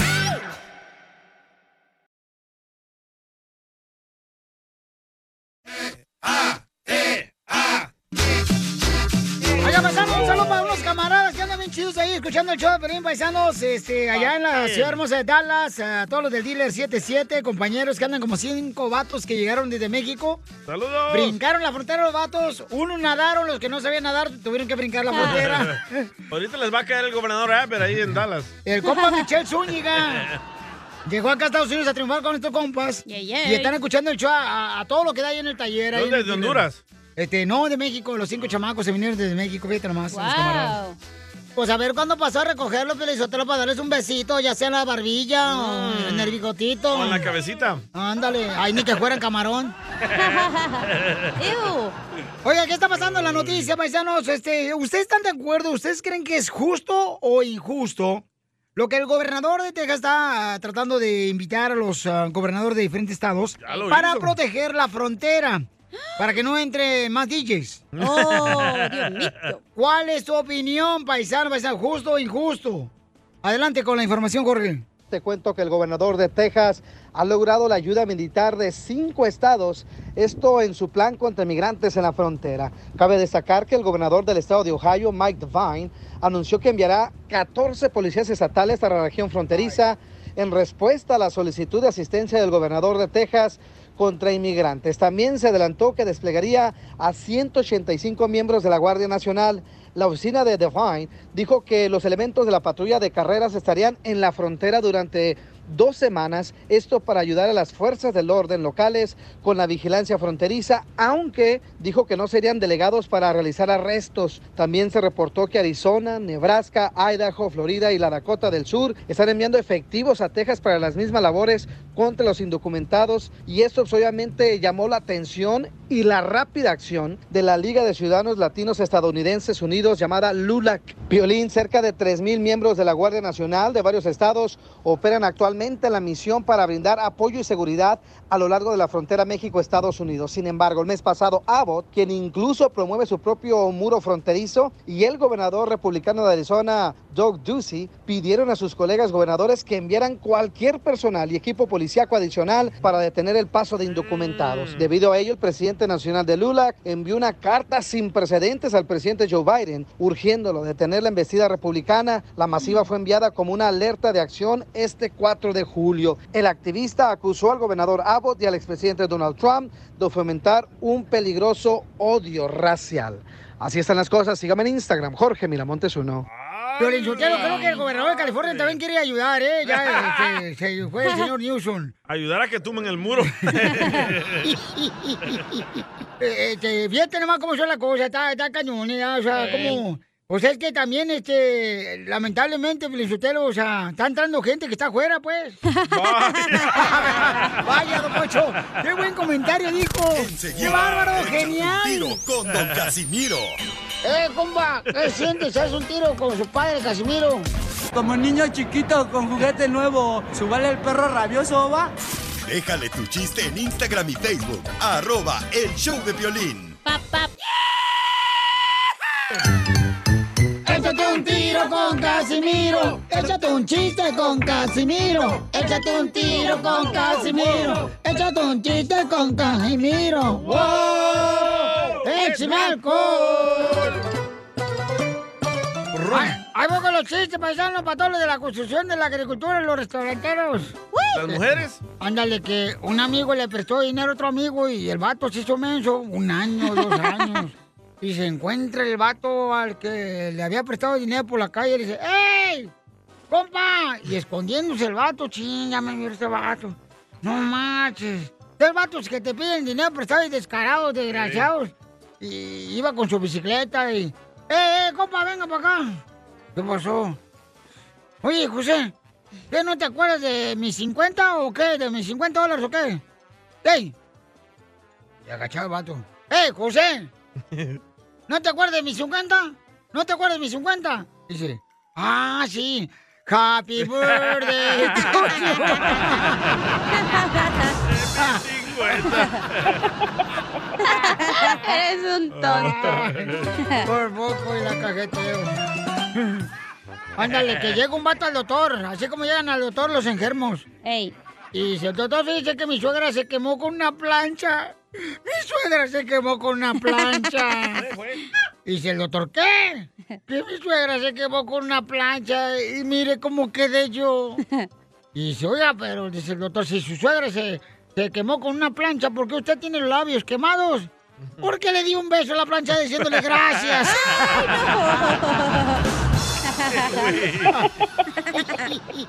Bien chidos ahí escuchando el show de Pelín Paisanos, este, allá en la ciudad hermosa de Dallas, a todos los del Dealer 77, compañeros que andan como cinco vatos que llegaron desde México. ¡Saludos! Brincaron la frontera los vatos, unos nadaron, los que no sabían nadar tuvieron que brincar la frontera. Ahorita les va a caer el gobernador Abbott ahí en Dallas. El compa Michelle Zúñiga. Llegó acá a Estados Unidos a triunfar con estos compas. Y están escuchando el show a, a todo lo que da ahí en el taller. ¿Dónde? ¿De. Honduras? Este, no, de México. Los cinco chamacos se vinieron desde México. Fíjate nomás. los Wow. camaradas. Pues a ver cuándo pasó a recogerlos, Pelizotelo, para darles un besito, ya sea en la barbilla o en el bigotito. Con la cabecita. Ándale, ay, ni que fueran camarón. Oiga, ¿qué está pasando en la noticia, paisanos? Este, ¿Ustedes están de acuerdo? ¿Ustedes creen que es justo o injusto lo que el gobernador de Texas está ah, tratando de invitar a los ah, gobernadores de diferentes estados lo para hizo. proteger la frontera? Para que no entre más DJs. Oh, Dios mío. ¿Cuál es tu opinión, paisano, paisano? ¿Justo o injusto? Adelante con la información, Jorge. Te cuento que el gobernador de Texas ha logrado la ayuda militar de cinco estados, esto en su plan contra migrantes en la frontera. Cabe destacar que el gobernador del estado de Ohio, Mike Devine, anunció que enviará 14 policías estatales a la región fronteriza en respuesta a la solicitud de asistencia del gobernador de Texas contra inmigrantes. También se adelantó que desplegaría a 185 miembros de la Guardia Nacional. La oficina de Devine dijo que los elementos de la patrulla de carreras estarían en la frontera durante dos semanas, esto para ayudar a las fuerzas del orden locales con la vigilancia fronteriza, aunque dijo que no serían delegados para realizar arrestos. También se reportó que Arizona, Nebraska, Idaho, Florida y la Dakota del Sur están enviando efectivos a Texas para las mismas labores contra los indocumentados y esto obviamente llamó la atención y la rápida acción de la Liga de Ciudadanos Latinos Estadounidenses Unidos llamada LULAC. Violín, cerca de 3.000 miembros de la Guardia Nacional de varios estados operan actualmente la misión para brindar apoyo y seguridad a lo largo de la frontera México-Estados Unidos. Sin embargo, el mes pasado, Abbott, quien incluso promueve su propio muro fronterizo, y el gobernador republicano de Arizona, Doug Ducey, pidieron a sus colegas gobernadores que enviaran cualquier personal y equipo policíaco adicional para detener el paso de indocumentados. Debido a ello, el presidente nacional de LULAC envió una carta sin precedentes al presidente Joe Biden, urgiéndolo a detener la embestida republicana. La masiva fue enviada como una alerta de acción este 4 de julio. El activista acusó al gobernador Abbott y al expresidente Donald Trump de fomentar un peligroso odio racial. Así están las cosas. Sígame en Instagram, Jorge Miramontes uno. Pero Sotelo, creo que el gobernador de California también quiere ayudar, ¿eh? Ya este, se fue el señor Newsom. Ayudar a que tumben el muro. Este, fíjate nomás cómo son las cosas, está, está cañón, ¿eh? o sea, como... O sea, es que también, este, lamentablemente, Felicitelo, o sea, está entrando gente que está afuera, pues. Vaya, don Pocho, qué buen comentario dijo. Qué bárbaro, Échate un genial. tiro con Don Casimiro. Eh, compa, ¿qué sientes? ¿Haz un tiro con su padre, Casimiro? Como niño chiquito con juguete nuevo, ¿subale el perro rabioso, va? Déjale tu chiste en Instagram y Facebook. Arroba el show de violín. Échate un tiro con Casimiro. Échate un chiste con Casimiro. Échate un tiro con Casimiro. Échate un chiste con Casimiro. ¡Wow! ¡Échame alcohol! Ay, Ahí voy con los chistes paisanos para todos los de la construcción, de la agricultura los restauranteros. ¿Las mujeres? Ándale, que un amigo le prestó dinero a otro amigo y el vato se hizo menso, un año, dos años. Y se encuentra el vato al que le había prestado dinero por la calle y le dice, ¡Ey! ¡Compa! Y escondiéndose el vato, ching, ya me vio este vato. No manches. Tres vatos que te piden dinero prestado y descarados, desgraciados. Y iba con su bicicleta y... ¡Eh, eh, compa, venga para acá! ¿Qué pasó? Oye, José, ¿qué no te acuerdas de mis 50 o qué? ¿De mis 50 dólares o qué? ¡Ey! Y agachado el vato. ¡Ey, José! ¿No te acuerdas de mis 50? ¿No te acuerdas de mis 50? Dice, ah, sí. Happy birthday to Eres un tonto. Por poco y la cajeteo. Ándale, que llega un vato al doctor, así como llegan al doctor los enfermos. Ey. Y dice, doctor, fíjese que mi suegra se quemó con una plancha. Mi suegra se quemó con una plancha. Y dice el doctor, ¿qué? Que mi suegra se quemó con una plancha y mire cómo quedé yo. Y dice, oiga, pero dice el doctor, si su suegra se, se quemó con una plancha, ¿por qué usted tiene los labios quemados? Porque le di un beso a la plancha diciéndole gracias.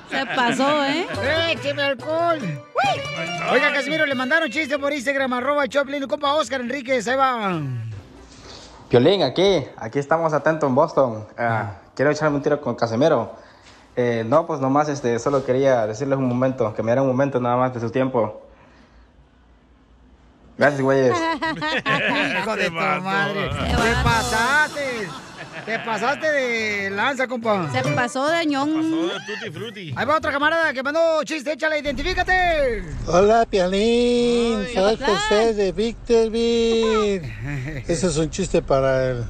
Se pasó, ¿eh? ¡Écheme alcohol! Oiga, Casimiro, le mandaron chiste por Instagram, arroba Choplin, compa Oscar Enríquez, ahí va. Piolín, aquí, aquí estamos atentos en Boston. Ah, quiero echarme un tiro con Casemiro. Eh, no, pues nomás, este, solo quería decirles un momento, que me diera un momento nada más de su tiempo. Gracias, güeyes. Hijo de tu madre. Te pasaste. Te pasaste de lanza, compa. Se pasó de ñón. Tutti frutti. Ahí va otra camarada que mandó chiste, échale, identifícate. Hola, Pialín. Ay, Soy Ocotlán. José de Victorville. Ese es un chiste para el,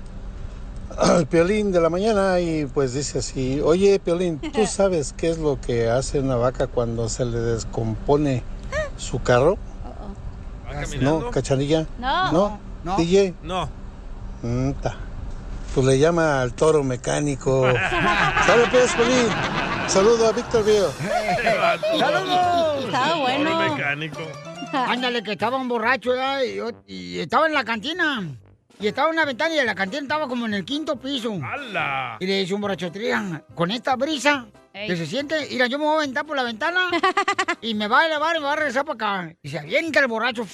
el Piolín de la mañana y pues dice así, oye, Piolín, ¿tú sabes qué es lo que hace una vaca cuando se le descompone su carro? No, cachanilla. No. No. No. DJ. No. Mm, ta. Pues le llama al toro mecánico. Sale pues, Piolín. Saludo a Victorville. ¡Saludos! Estaba bueno. Toro mecánico. Ándale, que estaba un borracho ¿verdad? y, y estaba en la cantina. Y estaba en la ventana y la cantina estaba como en el quinto piso. ¡Hala! Y le dice un borracho, "Trian, con esta brisa que se siente, mira, yo me voy a aventar por la ventana y me va a elevar y me va a regresar para acá. Y se avienta el borracho.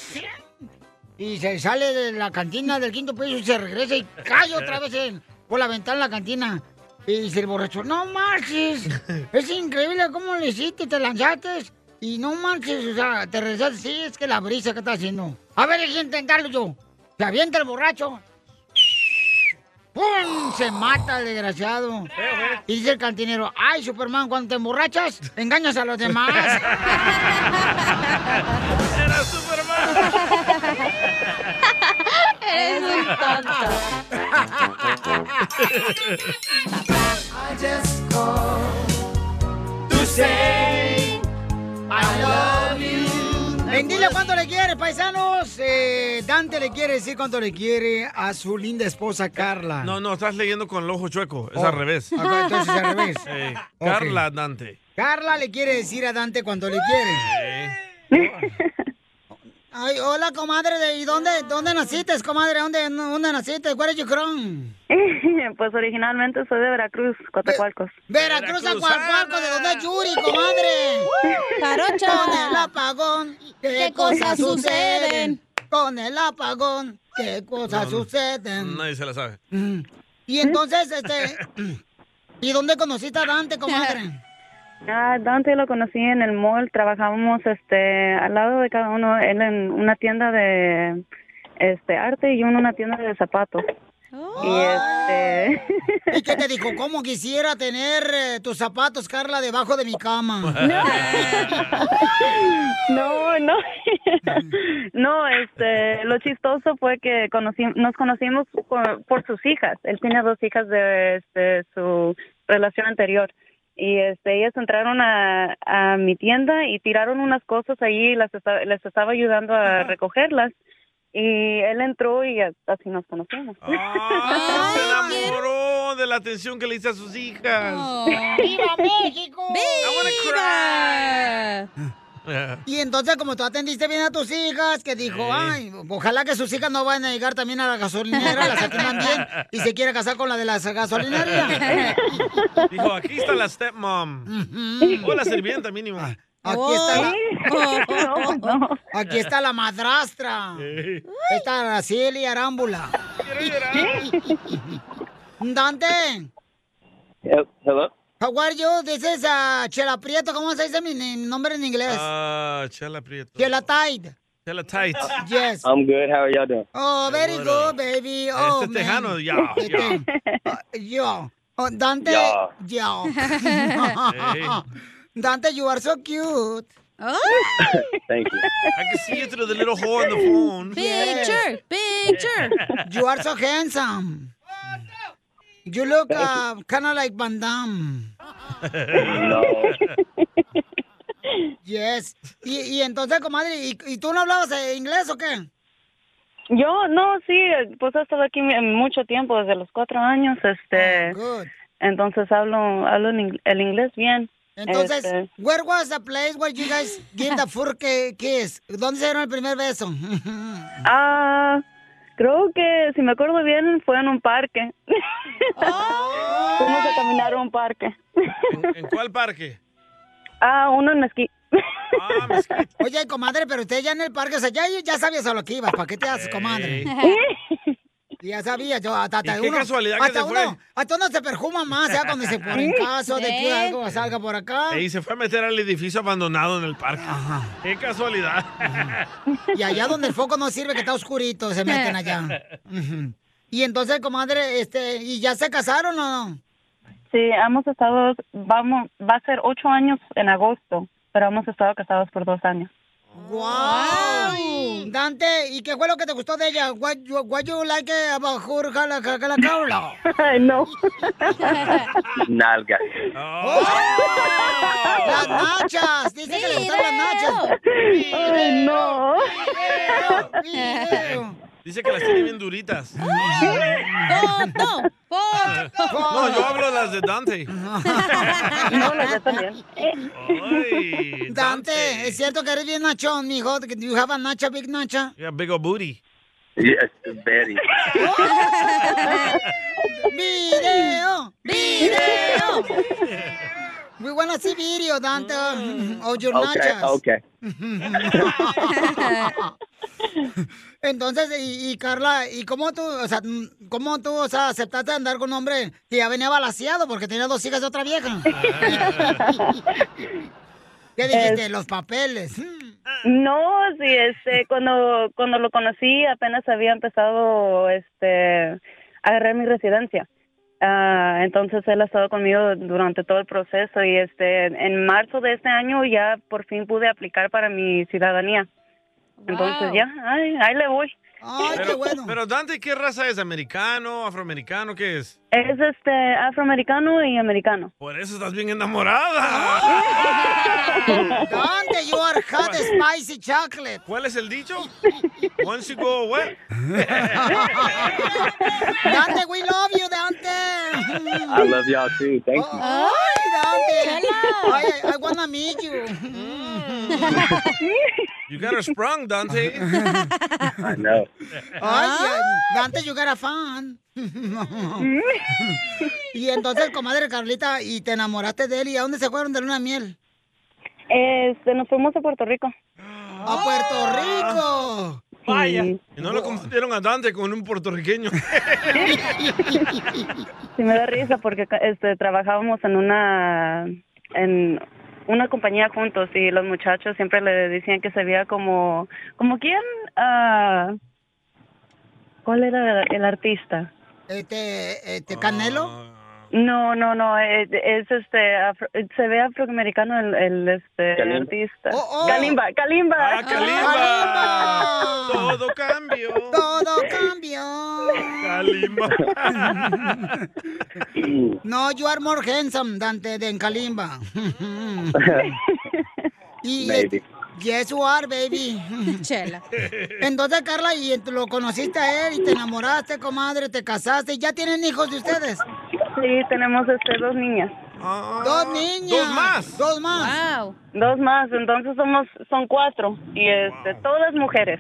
Y se sale de la cantina del quinto piso y se regresa y cae otra vez en- por la ventana de la cantina. Y dice el borracho, no marches, es increíble cómo le hiciste, te lanzaste y no marches, o sea, te regresaste, sí, es que la brisa que está haciendo. A ver, hay que intentarlo yo. Se avienta el borracho. ¡Pum! Se mata el desgraciado. Y dice el cantinero, ay, Superman, cuando te emborrachas, engañas a los demás. ¡Era Superman! Eres un tonto. I just called to say I love you. Cuánto le quiere, paisanos. Eh, Dante le quiere decir cuánto le quiere a su linda esposa Carla. No, no, estás leyendo con el ojo chueco. Es Oh. al revés. Ok, entonces al revés. Eh. Carla Dante. Carla le quiere decir a Dante cuánto le quiere. Ay, hola, comadre. ¿De, ¿Y dónde, dónde naciste, comadre? ¿Dónde, dónde naciste? ¿Cuál es tu from? Pues originalmente soy de Veracruz, Cotacualcos. Veracruz, Acuacualco, ¿de dónde es Yuri, comadre? Jarocha. Con el apagón, ¿qué, ¿Qué cosas suceden? Con el apagón, ¿qué cosas No, suceden? Nadie se la sabe. Mm. Y entonces, este... ¿Y dónde conociste a Dante, comadre? Ah, Dante lo conocí en el mall, trabajábamos este al lado de cada uno, él en una tienda de este arte y yo en una tienda de zapatos. Y este ¿Y qué te dijo? ¿Cómo quisiera tener eh, tus zapatos, Carla, debajo de mi cama? No, no. No, este, lo chistoso fue que conocí, nos conocimos por, por sus hijas. Él tiene dos hijas de este, su relación anterior. Y este, ellas entraron a, a mi tienda y tiraron unas cosas ahí y las esta- les estaba ayudando a recogerlas. Y él entró y así nos conocimos. Ah, se enamoró de la atención que le hice a sus hijas. ¡Viva México! ¡Viva! Y entonces, como tú atendiste bien a tus hijas, que dijo, ay, ojalá que sus hijas no vayan a llegar también a la gasolinera, las atiendan bien y se quiera casar con la de las gasolinerías. Dijo, aquí está la stepmom. O la sirvienta mínimo. Aquí está la... Aquí está la madrastra. Está Araceli Arámbula. Dante, Hello. How are you? This is uh, Chela Prieto. ¿Cómo se dice mi, nombre en inglés? Ah, Chela Prieto. Chela Tide. Chela Tight. Yes. I'm good. How are y'all doing? Oh, very good, baby. Oh, Este man. tejano, ya. Este, ah, yo. Oh, Dante, Ya. yo. Hey. Dante, you are so cute. Thank you. I can see you through the little hole in the phone. Picture, picture. You are so handsome. You look uh, kind of like Van Damme. No. Yes. Y, y entonces, comadre, ¿y, y tú no hablabas eh, inglés o qué? Yo, no, sí, pues he estado aquí mucho tiempo, desde los cuatro años, este... Entonces hablo, hablo el inglés bien. Entonces, Este, where was the place where you guys give the first ki- kiss? ¿Dónde se dieron el primer beso? Ah, creo que, si me acuerdo bien, fue en un parque. Fuimos a caminar a un parque. ¿En cuál parque? Ah, uno en Mesquite. Oye, comadre, pero usted ya en el parque, o sea, ya, ya sabías a lo que ibas. ¿Para qué te haces, comadre? Ya sabía, yo hasta, hasta Y qué uno, casualidad que hasta se fue. uno, hasta uno se perfuma más, ya cuando se pone en caso de que algo salga por acá. Y se fue a meter al edificio abandonado en el parque. Qué casualidad. Y allá donde el foco no sirve, que está oscurito, se meten allá. Y entonces, comadre, este, ¿y ya se casaron o no? Sí, hemos estado, vamos, va a ser ocho años en agosto, pero hemos estado casados por dos años. ¡Wow! Dante, ¿y qué fue lo que te gustó de ella? What you, what you like about her, Jala, Jala, Jala? no. Nalga. ¡Las nachas! Dice que le gustan las nachas. Ay, no. Dice que las tiene bien duritas. ¡Foto! No, yo hablo de las de Dante. No, las de también. Dante, ¿es cierto que eres bien nachón, mijo? ¿Que you have a nacha, big nacha? Yeah, big old booty. Yes, very. ¡Video! ¡Video! We wanna see video, Dante, of your Okay, nachas. okay. Entonces, y, y, Carla, ¿y cómo tú, o sea, cómo tú, o sea, aceptaste andar con un hombre que ya venía balaseado porque tenía dos hijas de otra vieja? ¿Qué dijiste? Es- Los papeles. No, sí, este, cuando, cuando lo conocí apenas había empezado, este, a agarrar mi residencia. Ah, entonces él ha estado conmigo durante todo el proceso y este, en marzo de este año ya por fin pude aplicar para mi ciudadanía. Entonces Wow. ya, ay, ahí le voy. pero, pero Dante, ¿qué raza es? ¿Americano? ¿Afroamericano? ¿Qué es? Es este afroamericano y americano. Por eso estás bien enamorada. Dante, you are hot spicy chocolate. ¿Cuál es el dicho? Once you go what? Dante, we love you, Dante. I love y'all too. Thank you. Ay, Dante. Ay, I, I wanna meet you. You got her sprung, Dante. I know. Ay, Dante, you got a fan. Y entonces, comadre Carlita, ¿y te enamoraste de él? ¿Y a dónde se fueron de luna de miel? Este, nos fuimos a Puerto Rico. ¡A Puerto Rico! Vaya. Y no lo confundieron a Dante con un puertorriqueño. Sí me da risa porque este trabajábamos en una en una compañía juntos y los muchachos siempre le decían que se veía como como quién ah, ¿Cuál era el artista? Este, este, Canelo. No, no, no, es, es, este afro- se ve afroamericano el, el este Kalimba. artista. oh. Kalimba, Kalimba. ¡Ah, Kalimba! Todo cambió. Todo cambió. Kalimba. No, you are more handsome, Dante, than Kalimba. y, Maybe. Yes, you are, baby. Chela. Entonces, Carla, y lo conociste a él y te enamoraste, comadre, te casaste. ¿Ya tienen hijos de ustedes? Sí, tenemos este dos niñas. Dos niñas. Dos más. Dos más. Wow. Dos más, entonces somos son cuatro y este todas mujeres.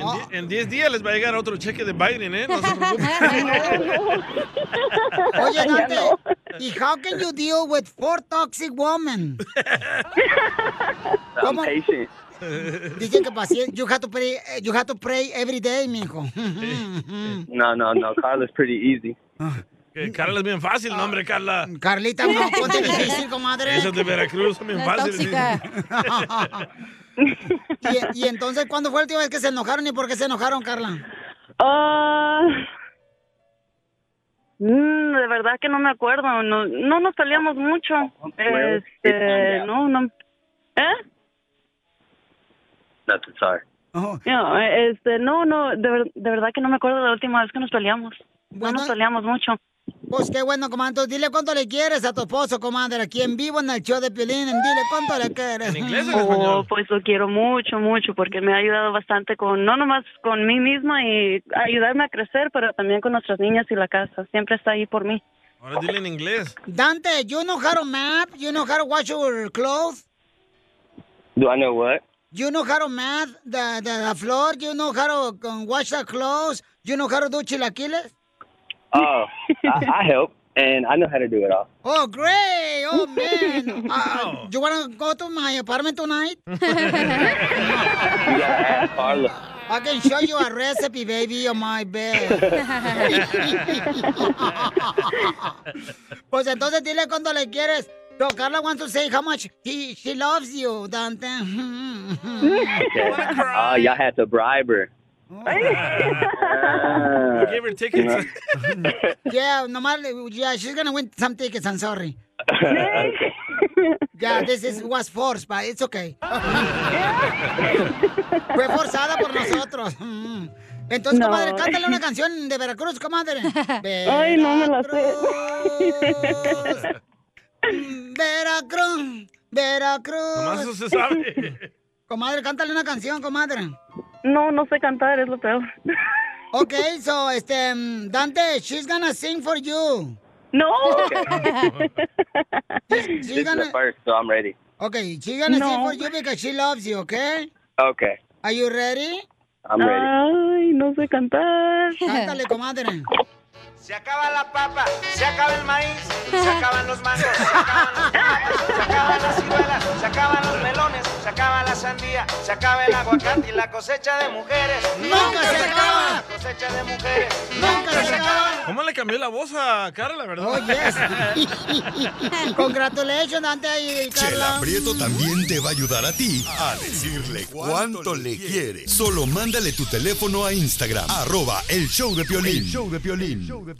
En die- En 10 días les va a llegar otro cheque de Biden, ¿eh? No se preocupen. Oye, Dante, no. ¿y how can you deal with four toxic women? Patient. Dicen que paciente, you have to pray, eh, you have to pray every day, mijo. No, no, no. Carla's pretty easy. Que Carla es bien fácil, no, hombre, Carla. Carlita, no, ponte difícil, comadre. Esas de Veracruz son bien Es fáciles. Y, y entonces, ¿cuándo fue la última vez que se enojaron y por qué se enojaron, Carla? Ah, mm, de verdad que no me acuerdo. No, no nos peleamos mucho. Este, no, no. ¿Eh? Sorry. No, este, no, no, de, de verdad que no me acuerdo de la última vez que nos peleamos. No nos peleamos mucho. Pues qué bueno. Entonces, dile cuánto le quieres a tu esposo, comadre, aquí en vivo en el show de Piolín. Dile cuánto le quieres. Oh, pues lo quiero mucho, mucho, porque me ha ayudado bastante con, no nomás con mí misma y ayudarme a crecer, pero también con nuestras niñas y la casa. Siempre está ahí por mí. Ahora dile en inglés. Dante, you know how to map? You know how to wash your clothes? Do I know what? You know how to map the, the, the floor? You know how to um, wash the clothes? You know how to do chilaquiles? Oh, I, I help, and I know how to do it all. Oh, great! Oh, man! Uh, you want to go to my apartment tonight? You gotta ask Carla. I can show you a recipe, baby, on my bed. pues entonces dile cuando le quieres. So Carla wants to say how much he, she loves you, Dante. Okay. Oh, y'all had to bribe her. I gave her tickets. yeah, nomás, yeah, she's gonna win some tickets, I'm sorry. Yeah, this is, was forced, but it's okay. Fue forzada por nosotros. Mm. Entonces, No. comadre, cántale una canción de Veracruz, comadre. Ay, no me la sé. Veracruz, Veracruz. Nomás eso se sabe. Comadre, cántale una canción, comadre. No, no sé cantar, es lo peor. Ok, so, este, mm, Dante, she's gonna sing for you. No. This is the first, so I'm ready. Okay, she's gonna sing for you because she loves you, okay? Okay, Are you ready? I'm ready. Ay, no sé cantar. Cántale, comadre. Se acaba la papa, se acaba el maíz, se acaban los mangos, se acaban los tomates, se acaban las ciruelas, se acaban los melones, se acaba la sandía, se acaba el aguacate y la cosecha de mujeres. ¡Nunca se acaba! La cosecha de mujeres. ¡Nunca se acaba! ¿Cómo le cambió la voz a Carla, verdad? Oh, yes. Congratulations, Dante y Chela Carla. Prieto también te va a ayudar a ti a decirle cuánto le quiere. Solo mándale tu teléfono a Instagram, arroba el show de Piolín. show de Piolín.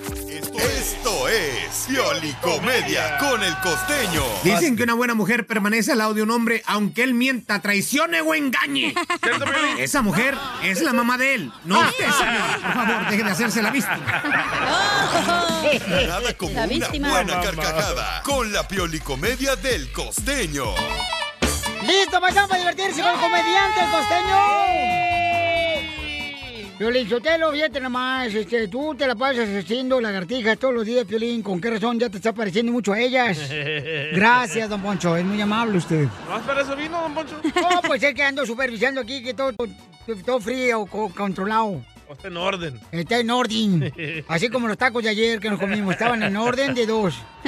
Esto es Piolicomedia con el costeño. Dicen que una buena mujer permanece al lado de un hombre aunque él mienta, traicione o engañe. Esa mujer es la mamá de él, no usted, señor. Por favor, deje de hacerse la víctima. Nada como La una buena carcajada con la Piolicomedia del costeño. ¡Listo, paisano, para divertirse con el comediante, el costeño! Piolín, Sotelo, fíjate nomás, este, tú te la pasas haciendo lagartijas todos los días, Piolín. ¿Con qué razón ya te está pareciendo mucho a ellas? Gracias, don Poncho, es muy amable usted. ¿Más para eso vino, don Poncho? No, pues es que ando supervisando aquí, que todo, todo, frío, co- controlado. Está en orden. Está en orden. Así como los tacos de ayer que nos comimos, estaban en orden de dos.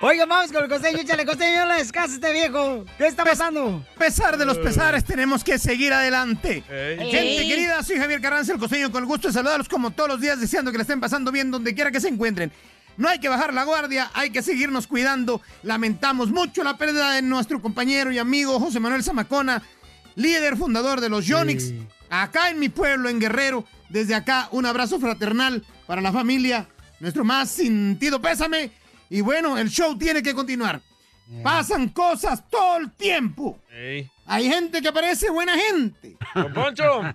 Oiga, vamos con el costeño, échale costeño, no les casas este viejo. ¿Qué está pasando? A pesar de los pesares, tenemos que seguir adelante. Gente querida, soy Javier Carranza, el costeño, con el gusto de saludarlos como todos los días, deseando que la estén pasando bien donde quiera que se encuentren. No hay que bajar la guardia, hay que seguirnos cuidando. Lamentamos mucho la pérdida de nuestro compañero y amigo José Manuel Zamacona, líder fundador de los Yonix, acá en mi pueblo, en Guerrero. Desde acá, un abrazo fraternal para la familia, nuestro más sentido pésame. Y bueno, el show tiene que continuar. Pasan cosas todo el tiempo. Hay gente que parece buena gente.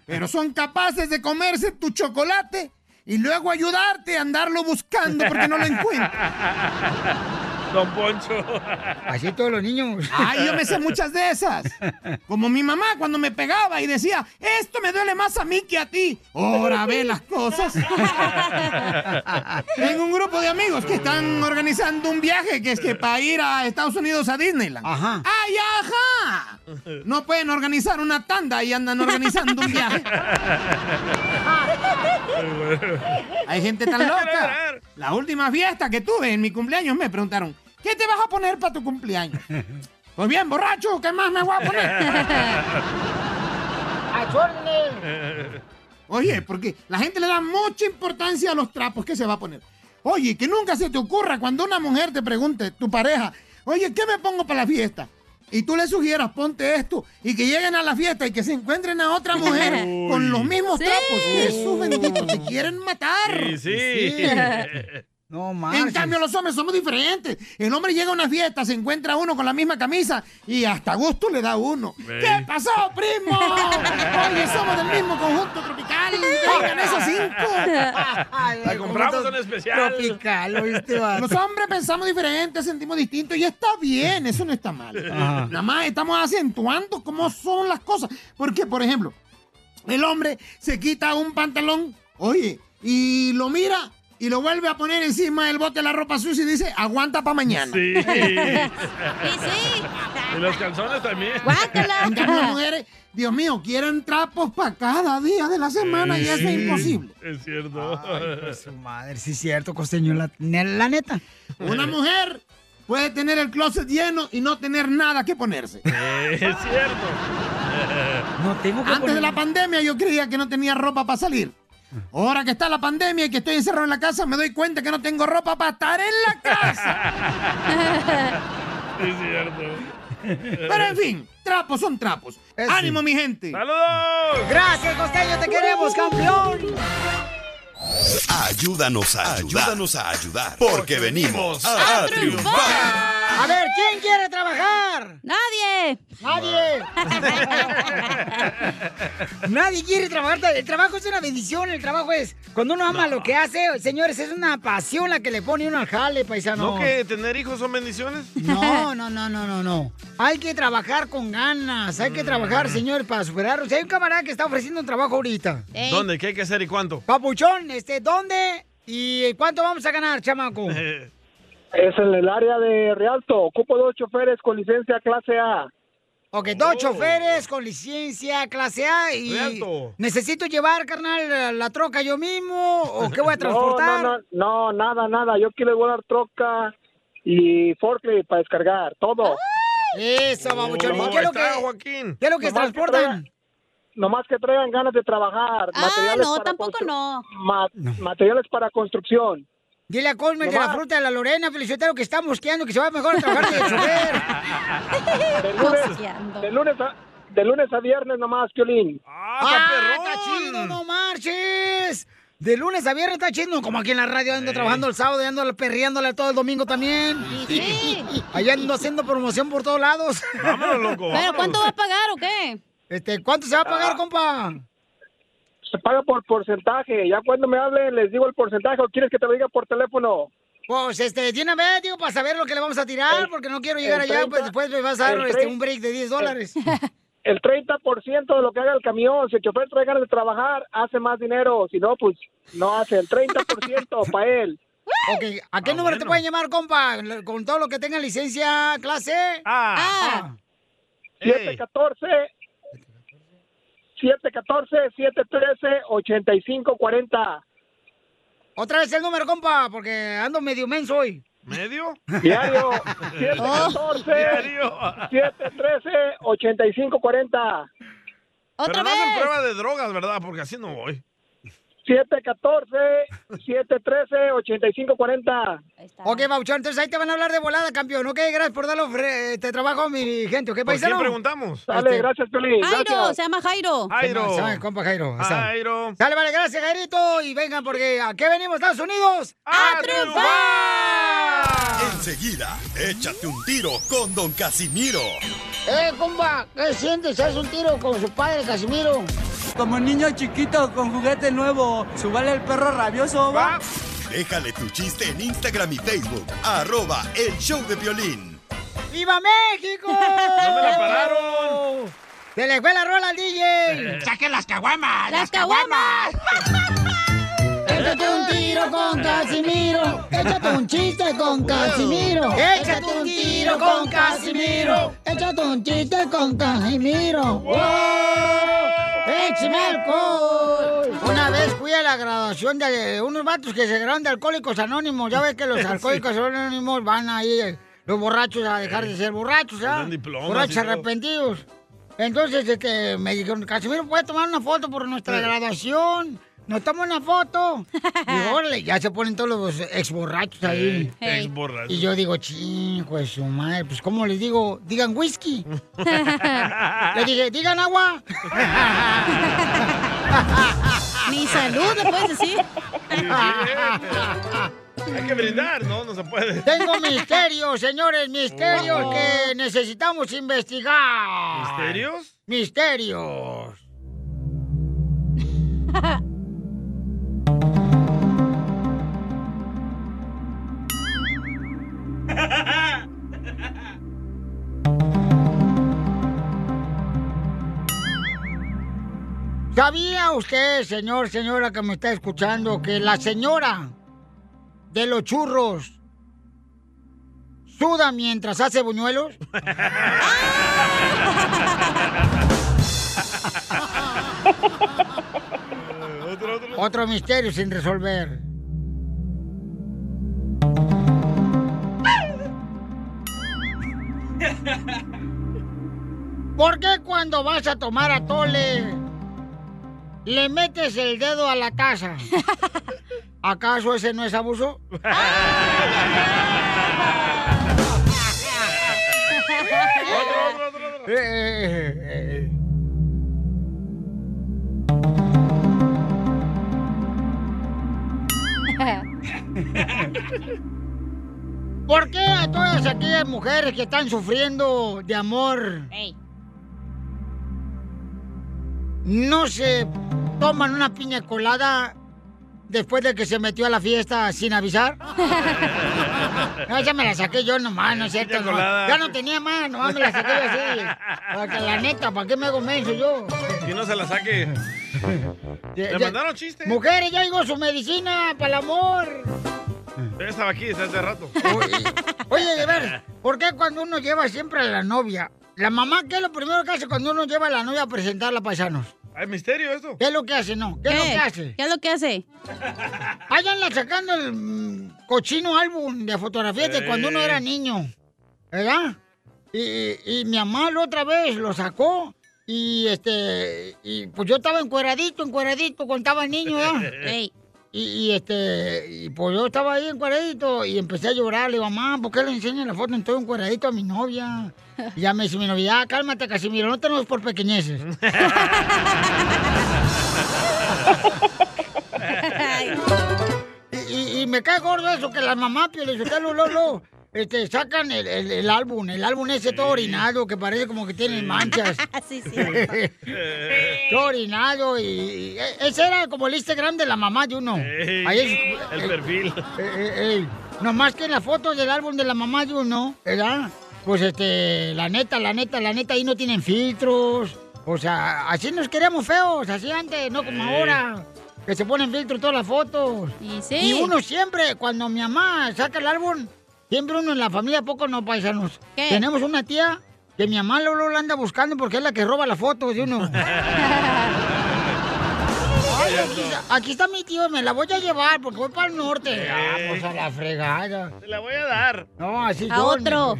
Pero son capaces de comerse tu chocolate y luego ayudarte a andarlo buscando porque no lo encuentran. Don Poncho. Así todos los niños. Ay, yo me sé muchas de esas. Como mi mamá cuando me pegaba y decía, esto me duele más a mí que a ti. Ahora ve las cosas. Tengo un grupo de amigos que están organizando un viaje que es que para ir a Estados Unidos a Disneyland. Ajá. ¡Ay, ajá! No pueden organizar una tanda y andan organizando un viaje. Hay gente tan loca. La última fiesta que tuve en mi cumpleaños me preguntaron, ¿qué te vas a poner para tu cumpleaños? Pues bien, borracho, ¿qué más me voy a poner? Oye, porque la gente le da mucha importancia a los trapos que se va a poner. Oye, que nunca se te ocurra cuando una mujer te pregunte, tu pareja, oye, ¿qué me pongo para la fiesta? Y tú le sugieras, ponte esto, y que lleguen a la fiesta y que se encuentren a otra mujer Uy. con los mismos Sí. trapos. Jesús bendito, te quieren matar. Sí, sí. No En cambio, los hombres somos diferentes. El hombre llega a una fiesta, se encuentra uno con la misma camisa y hasta gusto le da uno. ¿Qué pasó, primo? Oye, somos del mismo conjunto tropical. Vengan esos cinco. La compramos en especial. Tropical, ¿oíste, vato? Los hombres pensamos diferente, sentimos distinto y está bien, eso no está mal. Ajá. Nada más estamos acentuando cómo son las cosas. Porque, por ejemplo, el hombre se quita un pantalón, oye, y lo mira y lo vuelve a poner encima del bote de la ropa sucia y dice, aguanta para mañana. Sí. Y los calzones también. Las mujeres, Dios mío, quieren trapos para cada día de la semana y eso es Sí, imposible. Es cierto. Ay, pues, su madre, sí es cierto, costeño, la, la neta. Una mujer puede tener el closet lleno y no tener nada que ponerse. Es cierto. No tengo que Antes de la pandemia yo creía que no tenía ropa para salir. Ahora que está la pandemia y que estoy encerrado en la casa, me doy cuenta que no tengo ropa para estar en la casa. Es cierto. Pero en fin, trapos son trapos. ¡Ánimo, mi gente! ¡Saludos! Gracias, costeño, te queremos, campeón. Ayúdanos a ayudar. Ayúdanos a ayudar. Porque venimos a, a triunfar. A ver, ¿quién quiere trabajar? ¡Nadie! ¡Nadie! Nadie quiere trabajar. El trabajo es una bendición. El trabajo es. Cuando uno ama lo que hace, señores, es una pasión la que le pone uno al jale, paisano. ¿No que tener hijos son bendiciones? No, no, no, no, no, no. Hay que trabajar con ganas. Hay que trabajar, señor, para superarlo. Si hay un camarada que está ofreciendo un trabajo ahorita. ¿Dónde? ¿Qué hay que hacer y cuánto? Papuchón, este, ¿dónde? ¿Y cuánto vamos a ganar, chamaco? Es en el área de Rialto. Ocupo dos choferes con licencia clase A. Ok, dos choferes con licencia clase A y Rialto. necesito llevar, carnal, la, la troca yo mismo o qué voy a transportar. No, no, no, no, nada, nada. Yo quiero volar troca y forklift para descargar, todo. Eso, babuchón. ¿Y qué es lo que, Joaquín. ¿qué es lo que Nomás que transportan? Nomás que traigan ganas de trabajar. Ah, materiales no, para tampoco no. ma- Materiales para construcción. Dile a Colmer que la fruta de la Lorena, Felicitero, que está mosqueando, que se va mejor a trabajar de chofer. De lunes, de lunes a, de lunes a viernes nomás, Piolín. ¡Ah, está chido, no marches! De lunes a viernes está chido, como aquí en la radio ando trabajando el sábado y ando perreándole todo el domingo también. Sí. Allá ando haciendo promoción por todos lados. Vámonos, loco, ¿Pero cuánto va a pagar o qué? Este, ¿cuánto se va a pagar, compa? Se paga por porcentaje. Ya cuando me hablen les digo el porcentaje o quieres que te lo diga por teléfono. Pues, este, de una vez, digo, para saber lo que le vamos a tirar, porque no quiero llegar el allá, 30, pues después me vas a dar el este, 30, un break de 10 dólares. El 30% de lo que haga el camión, si el chofer trae ganas de trabajar, hace más dinero. Si no, pues no hace el 30% para él. Ok, ¿a qué número te pueden llamar, compa? Con todo lo que tenga licencia clase Ah. A. 714 714-713-8540. Otra vez el número, compa, porque ando medio menso hoy. ¿Medio? Diario. Oh. 714-713-8540. Pero no hacen prueba de drogas, ¿verdad? Porque así no voy. 714-713-8540. Ok, Bauchón, entonces ahí te van a hablar de volada, campeón. Ok, gracias por darle este trabajo a mi gente, ¿ok, ¿Por paisano? quién preguntamos? Dale, gracias, Piolín. Jairo, se llama Jairo. Jairo. Se llama compa Jairo. Jairo. Sale, vale, gracias, Jairito. Y vengan, porque ¿a qué venimos, Estados Unidos? ¡A triunfar! Enseguida, échate un tiro con Don Casimiro. Eh, compa, ¿qué sientes? ¿Haz un tiro con su padre, Casimiro? Como niño chiquito con juguete nuevo, ¿subale el perro rabioso, va? Déjale tu chiste en Instagram y Facebook. Arroba El Show de Violín. ¡Viva México! ¡No me la pararon! ¡Se le fue la rola al DJ! ¡Saquen las caguamas! ¡Las caguamas! Échate un tiro con Casimiro. Échate un chiste con Casimiro. Échate un tiro con Casimiro. Échate un chiste con Casimiro. ¡Wow! ¡Échame alcohol! Una vez fui a la graduación de unos vatos que se graduan de Alcohólicos Anónimos. Ya ves que los Alcohólicos Anónimos van ahí, eh, los borrachos, a dejar de ser borrachos, ¿ah? Borrachos arrepentidos. Entonces, este, me dijeron, Casimiro, ¿puedes tomar una foto por nuestra graduación? ¿Nos toma una foto? Y órale, ya se ponen todos los ex borrachos ahí. Hey, ex-borrachos. Y yo digo, chingo de su madre, pues ¿cómo les digo? Digan whisky. Le dije, digan agua. Ni salud, le puedes decir. Hay que brindar, ¿no? No se puede. Tengo misterios, señores, misterios Oh. que necesitamos investigar. ¿Misterios? Misterios. ¿Sabía usted, señor, señora que me está escuchando, que la señora de los churros suda mientras hace buñuelos? otro, otro. Otro misterio sin resolver. ¿Por qué cuando vas a tomar atole le metes el dedo a la taza? ¿Acaso ese no es abuso? Eh, eh, eh. ¿Por qué a todas aquellas mujeres que están sufriendo de amor no se toman una piña colada después de que se metió a la fiesta sin avisar? No, ya me la saqué yo nomás, no es cierto. No. Ya no tenía más, nomás me la saqué yo así. Porque la neta, ¿para qué me hago menso yo? Y no se la saque. ¿Le ya- mandaron chiste? Mujeres, ya digo su medicina para el amor. Yo estaba aquí desde hace rato. Oye, de ver, ¿por qué cuando uno lleva siempre a la novia? La mamá, ¿qué es lo primero que hace cuando uno lleva a la novia a presentarla a paisanos? ¿Hay misterio esto? ¿Qué es lo que hace, no? ¿Qué, es lo que hace? ¿Qué es lo que hace? Anda sacando el mm, cochino álbum de fotografías de cuando uno Eh. era niño, ¿verdad? Y, y- y mi mamá la otra vez lo sacó y este, y pues yo estaba encueradito, encueradito cuando estaba niño, ¿verdad? Ey. Y, y, este, y pues yo estaba ahí encueradito y empecé a llorar. Le digo, mamá, ¿por qué le enseñan la foto en todo encueradito a mi novia? Y ya me dice mi novia, "Ah, cálmate, Casimiro, no tenemos por pequeñeces. y, y- y me cae gordo eso que las mamás, Pio Lizotelo, Lolo, este, sacan el, el- el álbum, el álbum ese todo orinado que parece como que tiene manchas. sí, sí. todo orinado y, y e- ese era como el Instagram de la mamá de uno. Ey, Ahí es- el eh, perfil. eh, eh, eh, Nomás que en la foto del álbum de la mamá de uno, ¿verdad? Pues este, la neta, la neta, la neta, ahí no tienen filtros. O sea, así nos queríamos feos, así antes, no como ahora. Que se ponen filtros todas las fotos. Y sí. Y uno siempre, cuando mi mamá saca el álbum, siempre uno en la familia, poco no paisanos. ¿Qué? Tenemos una tía que mi mamá luego la anda buscando porque es la que roba las fotos de uno. Ay, aquí, está, aquí está mi tío, me la voy a llevar porque voy para el norte. Vamos a la fregada. Te la voy a dar. No, así A otro.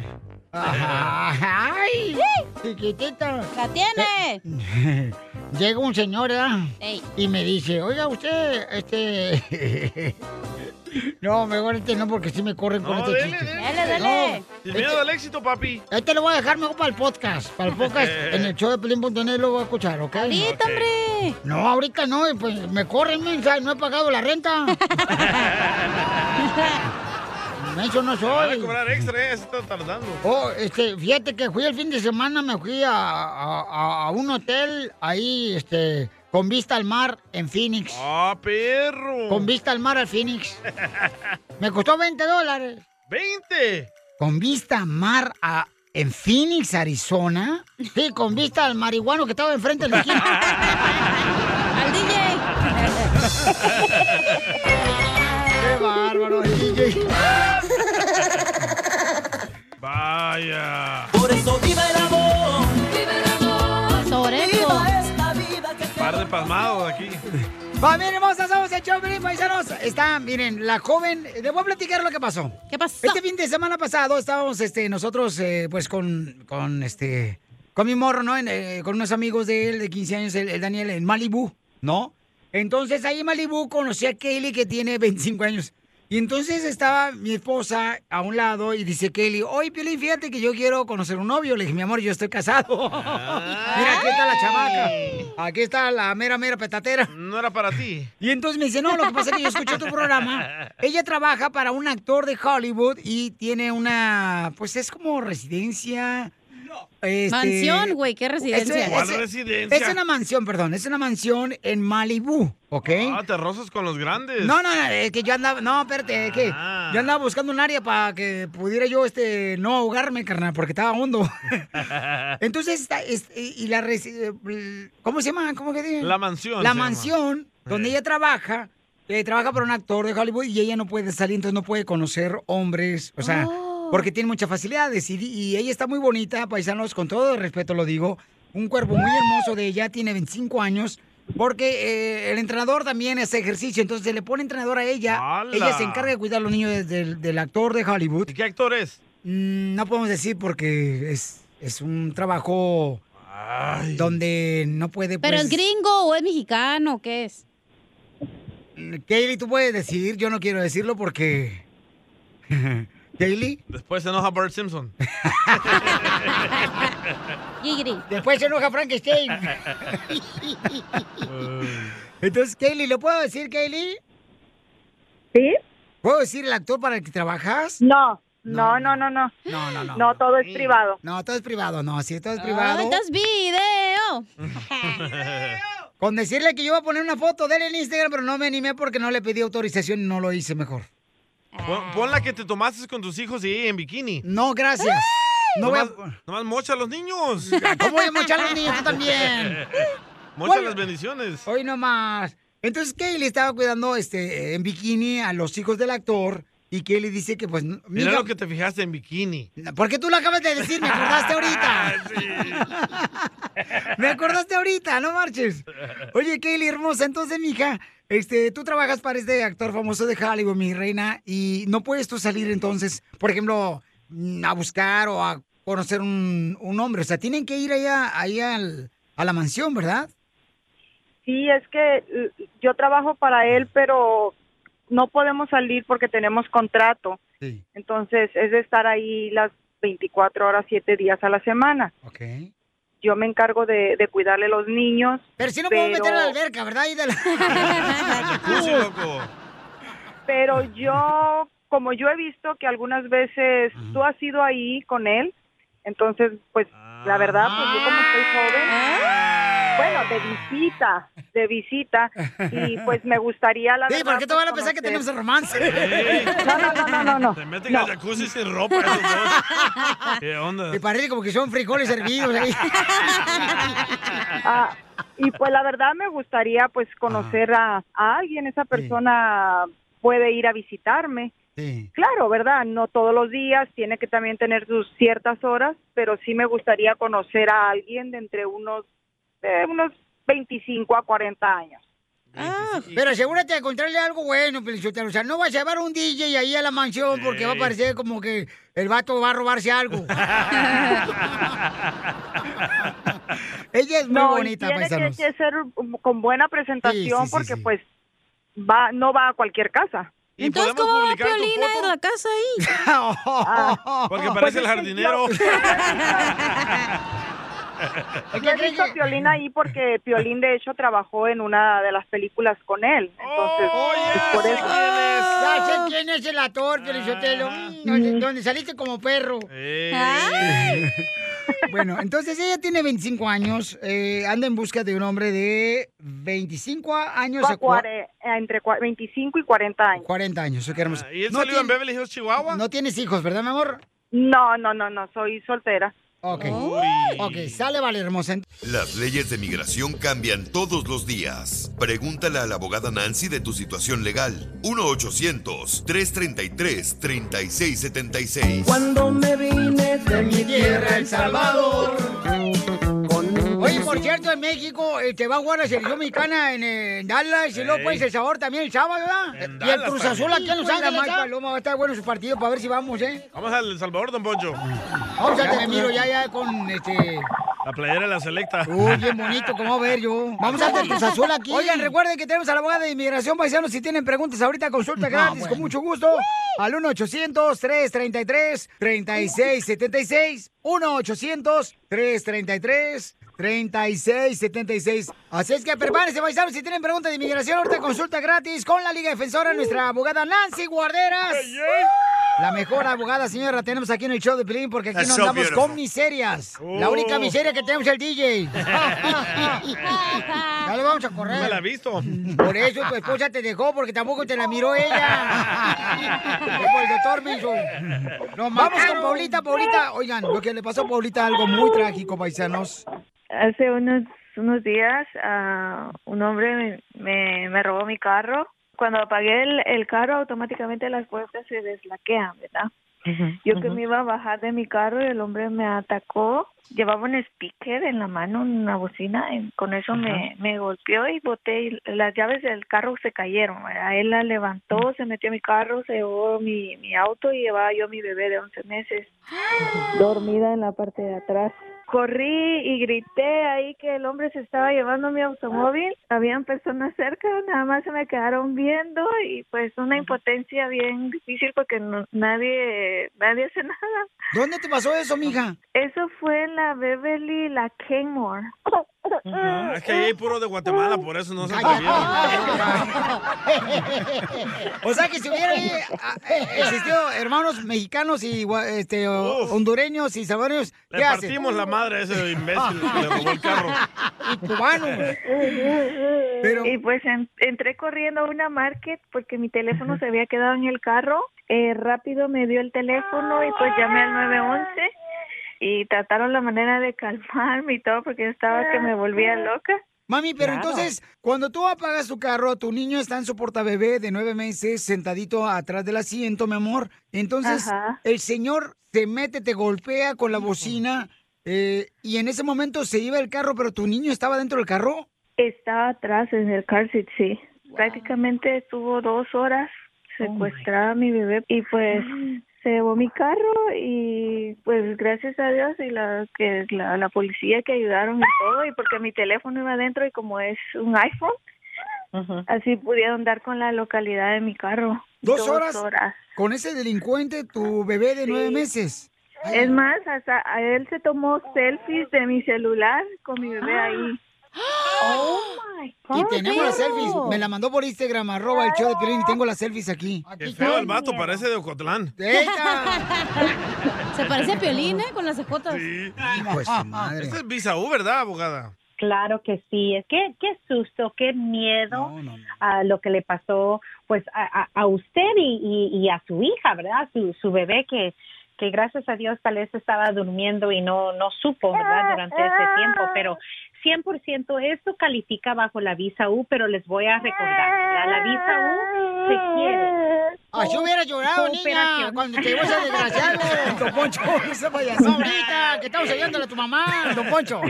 Ay, chiquitita. ¡La tiene! Llega un señor, ¿verdad? Ey. Y me dice, oiga, usted, este... no, mejor este no, porque sí me corren con No, este dele, chiste. dele. Dale, dale. Sin miedo al éxito, papi. Este lo voy a dejar mejor para el podcast. Para el podcast en el show de Pelín.net lo voy a escuchar, ¿ok? Ahorita, hombre. No, ahorita no, pues me corren, mensa, no he pagado la renta. Menso no Van a soy. cobrar extra, eh, se está tardando. Oh, este, fíjate que fui el fin de semana, me fui a, a- un hotel ahí, este, con vista al mar en Phoenix. ¡Ah, perro! Con vista al mar al Phoenix. Me costó 20 dólares. ¡20! Con vista al mar a, en Phoenix, Arizona. Sí, con vista al marihuano que estaba enfrente de la esquina. ¡Al DJ! ¡Qué bárbaro el DJ! Vaya. Por eso vive el amor. Vive el amor. Sobre eso. Viva esta vida que Par de pasmados aquí. Va, miren, hermosa, somos el show, paisanos. Está, miren, la joven, les voy a platicar lo que pasó. ¿Qué pasó? Este fin de semana pasado estábamos, este, nosotros, eh, pues, con, con, este, con mi morro, ¿no? En, eh, con unos amigos de él, de 15 años, el, el Daniel, en Malibu, ¿no? Entonces, ahí en Malibu conocí a Kaylee, que tiene 25 años. Y entonces estaba mi esposa a un lado y dice Kelly, oye, Piolín, fíjate que yo quiero conocer un novio. Le dije, mi amor, yo estoy casado. Mira, aquí está la chamaca. Aquí está la mera, mera petatera. No era para ti. Y entonces me dice, no, lo que pasa es que yo escucho tu programa. Ella trabaja para un actor de Hollywood y tiene una, pues es como residencia. Este, Mansión, güey, ¿qué residencia? es- ¿Cuál es- residencia? Es una mansión, perdón, es una mansión en Malibu, ¿ok? Ah, te rozas con los grandes. No, no, no, es que yo andaba, no, espérate, es que Ah. yo andaba buscando un área para que pudiera yo, este, no ahogarme, carnal, porque estaba hondo. Entonces, está, es- y y la, resi- eh, ¿cómo se llama? ¿Cómo que dice? La mansión La llama. mansión donde ella trabaja, eh, trabaja para un actor de Hollywood y ella no puede salir, entonces no puede conocer hombres, o sea, Oh. Porque tiene muchas facilidades y, y ella está muy bonita, paisanos, con todo el respeto lo digo, un cuerpo muy hermoso de ella, tiene 25 años. Porque eh, el entrenador también hace ejercicio, entonces se le pone entrenador a ella. ¡Hala! Ella se encarga de cuidar a los niños de- del, del actor de Hollywood. ¿Y qué actor es? Mm, no podemos decir porque es, es un trabajo donde no puede... ¿Pero pues, es gringo o es mexicano o qué es? Kaylee, tú puedes decir, yo no quiero decirlo porque... Kaylee, Después se enoja Bart Simpson. Gigri. después se enoja Frankenstein. Entonces, Kaylee, ¿lo puedo decir, Kaylee? ¿Sí? ¿Puedo decir el actor para el que trabajas? No, no, no, no, no. No, no, no. No, todo es privado. No, todo es privado, no, sí, todo es Ah, privado. entonces video. Con decirle que yo iba a poner una foto de él en Instagram, pero no me animé porque no le pedí autorización y no lo hice mejor. Pon, pon la que te tomaste con tus hijos y en bikini. No, gracias. No voy a... nomás, nomás mocha a los niños. ¿Cómo voy a mochar a los niños? Tú también. Mocha las bendiciones. Hoy nomás. Entonces Kaylee estaba cuidando este en bikini a los hijos del actor y Kaylee dice que pues Mira lo que te fijaste en bikini. ¿Por qué tú lo acabas de decir? Me acordaste ahorita. Me acordaste ahorita, no marches. Oye, Kaylee hermosa, entonces, mija, este, tú trabajas para este actor famoso de Hollywood, mi reina, y no puedes tú salir entonces, por ejemplo, mm, a buscar o a conocer un, un hombre. O sea, tienen que ir allá, ahí al- a la mansión, ¿verdad? Sí, es que eh, yo trabajo para él, pero no podemos salir porque tenemos contrato. Sí. Entonces, es de estar ahí las 24 horas, 7 días a la semana. Ok. Yo me encargo de, de cuidarle los niños. Pero si no puedo meter a la alberca, ¿verdad? De la- Jacuzzi, loco. Pero yo, como yo he visto que algunas veces tú has ido ahí con él, entonces, pues, la verdad, pues yo como estoy joven, bueno, de visita, de visita, y pues me gustaría, la Sí, verdad... ¿por qué te pues, van a pensar que tenemos romance? No, no, no, no, no, no. Se meten al jacuzzi sin ropa esos dos. ¿Qué onda? Me parece como que son frijoles hervidos ahí. Ah, y pues la verdad me gustaría pues conocer a, a alguien, esa persona puede ir a visitarme. Sí. Claro, ¿verdad? No todos los días, tiene que también tener sus ciertas horas, pero sí me gustaría conocer a alguien de entre unos, de unos 25 a 40 años. Ah, pero asegúrate de encontrarle algo bueno, Pelichotero. O sea, no vas a llevar un DJ ahí a la mansión porque va a parecer como que el vato va a robarse algo. Ella es muy no, bonita, tiene que, paisanos. que ser con buena presentación Sí, sí, sí, porque sí. pues va no va a cualquier casa. Entonces, ¿cómo va Piolina en la casa ahí? Ah, Porque parece el pues es que jardinero. Yo he visto a Piolín ahí porque Piolín de hecho trabajó en una de las películas con él. Entonces, pues, por eso. Ya sé quién es el actor, Pelichotelo. Donde, donde saliste como perro. Bueno, entonces ella tiene 25 años, eh, anda en busca de un hombre de 25 años a Cuare- entre cua- 25 y 40 años. 40 años. eso queremos. ¿Y él No salió en Beverly Hills, Chihuahua? No tienes hijos, ¿verdad, mi amor? No, no, no, no, soy soltera. Ok. Ok, sale, vale, hermosa. Las leyes de migración cambian todos los días. Pregúntale a la abogada Nancy de tu situación legal. 1-800-333-3676. Cuando me vine de mi tierra, El Salvador. Oye, por cierto, en México eh, te va a jugar la selección mexicana en, eh, en Dallas y luego pues el sabor también el sábado, ¿verdad? En y el Cruz Azul también. aquí en Los Ángeles. mal Paloma, va a estar bueno su partido para ver si vamos, ¿eh? Vamos al El Salvador, Don Poncho. Vamos a Telemiro ya, ya con este... La playera de la selecta. Uy, bien bonito, como a ver yo. Vamos a hacer Cruz Azul aquí. Oigan, recuerden que tenemos a la abogada de inmigración paisanos. Si tienen preguntas ahorita, consulta gratis, con mucho gusto. Al 1-800-333-3676. 1-800-333-3676. Así es que prepárense, paisanos. Si tienen preguntas de inmigración, ahorita consulta gratis con la Liga Defensora, nuestra abogada Nancy Guarderas. La mejor abogada, señora, tenemos aquí en el show de Pelín porque aquí That's no so andamos beautiful. con miserias. La Oh. única miseria que tenemos es el DJ. ya lo vamos a correr. No me la he visto. Por eso tu esposa te dejó, porque tampoco te la miró ella. Como el doctor me hizo. No, vamos con Paulita, Paulita. Oigan, lo que le pasó a Paulita, algo muy trágico, paisanos. Hace unos, unos días ah, un hombre me, me, me robó mi carro. Cuando apagué el, el carro, automáticamente las puertas se deslaquean, ¿verdad? Yo que me iba a bajar de mi carro y el hombre me atacó. Llevaba un speaker en la mano, una bocina, y con eso me, me golpeó y boté. y las llaves del carro se cayeron. ¿verdad? Él la levantó, se metió a mi carro, se llevó mi, mi auto y llevaba yo a mi bebé de 11 meses dormida en la parte de atrás. Corrí y grité ahí que el hombre se estaba llevando mi automóvil. Habían personas cerca, nada más se me quedaron viendo y pues una impotencia bien difícil porque no- nadie nadie hace nada. ¿Dónde te pasó eso, mija? Eso fue en la Beverly, la Kenmore. Es que ahí hay puro de Guatemala, por eso no se atrevieron. O sea que si hubiera ah, eh, existido hermanos mexicanos y este, hondureños y salvadoreños, Le partimos la madre a ese imbécil que le robó el carro. Y pues en- entré corriendo a una market porque mi teléfono se había quedado en el carro. Eh, rápido me dio el teléfono y pues llamé al 911 y trataron la manera de calmarme y todo porque yo estaba que me volvía loca. Mami, pero Claro. entonces, cuando tú apagas tu carro, tu niño está en su portabebé de nueve meses, sentadito atrás del asiento, mi amor. Entonces, Ajá. el señor se mete, te golpea con la bocina eh, y en ese momento se lleva el carro, pero tu niño estaba dentro del carro. Estaba atrás en el car seat, sí. Prácticamente estuvo dos horas secuestrada a mi bebé y pues se llevó mi carro y pues gracias a Dios y la que la, la policía que ayudaron y todo y porque mi teléfono iba adentro y como es un iPhone así pudieron dar con la localidad de mi carro. ¿Dos, horas, con ese delincuente, tu bebé de nueve meses. Es más, hasta a él se tomó selfies de mi celular con mi bebé ahí. Oh my Y tenemos las selfies. Me la mandó por Instagram, arroba el show de Piolín, y tengo las selfies aquí. Qué feo el vato, parece de Ocotlán. Se parece a Piolín, ¿eh? Con las cejotas. Sí. Pues su madre. Este es Visa U, ¿verdad, abogada? Claro que sí, es que qué susto, qué miedo a lo que le pasó pues a, a- a usted y, y- y a su hija, ¿verdad? Su, su bebé que, que gracias a Dios tal vez estaba durmiendo y no, no supo, ¿verdad? Durante ese tiempo, pero 100% eso califica bajo la visa U, pero les voy a recordar, ¿verdad? La visa U se quiere. Así hubiera llorado, niña, cuando te llevó ese desgraciado. Don Poncho, ese payaso. ahorita, que estamos ayudándole a tu mamá, Don Poncho.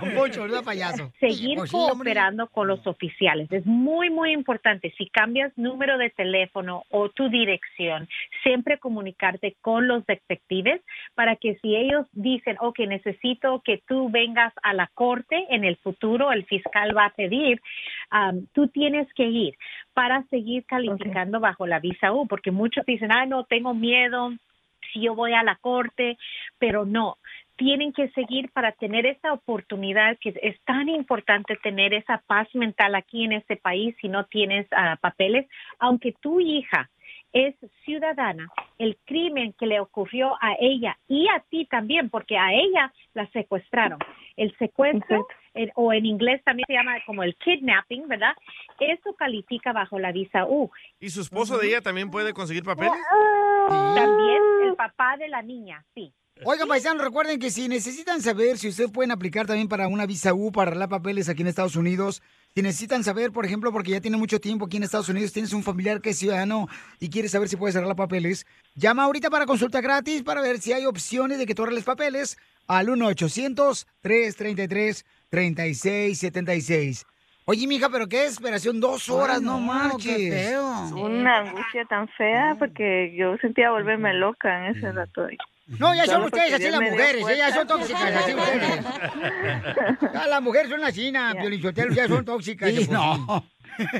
Don Poncho, ¿verdad, payaso? seguir Pues hombre. cooperando con los oficiales. Es muy, muy importante. Si cambias número de teléfono o tu dirección, siempre comunicarte con los detectives para que si ellos dicen, ok, necesito que tú vengas a la corte en el futuro, el fiscal va a pedir, am, tú tienes que ir para seguir calificando bajo la visa U, porque muchos dicen, ah, no, tengo miedo, si yo voy a la corte, pero no, tienen que seguir para tener esa oportunidad que es tan importante tener esa paz mental aquí en este país si no tienes ah, papeles, aunque tu hija es ciudadana, el crimen que le ocurrió a ella y a ti también, porque a ella la secuestraron. El secuestro, o en inglés también se llama como el kidnapping, ¿verdad? Eso califica bajo la visa U. ¿Y su esposo de ella también puede conseguir papeles? También el papá de la niña, sí. Oigan, paisanos, recuerden que si necesitan saber si ustedes pueden aplicar también para una visa U para arreglar papeles aquí en Estados Unidos, si necesitan saber, por ejemplo, porque ya tiene mucho tiempo aquí en Estados Unidos, tienes un familiar que es ciudadano y quieres saber si puedes arreglar papeles, llama ahorita para consulta gratis para ver si hay opciones de que tú arregles papeles al 1-800-333-3676. Oye, mija, pero qué desesperación, dos horas, no, marches. Una angustia tan fea porque yo sentía volverme loca en ese rato. No, ya son ustedes así las mujeres, ¿eh? ya son tóxicas así ustedes. Ya las mujeres son así, Piolichotelo, ya son tóxicas. Sí, sí. no.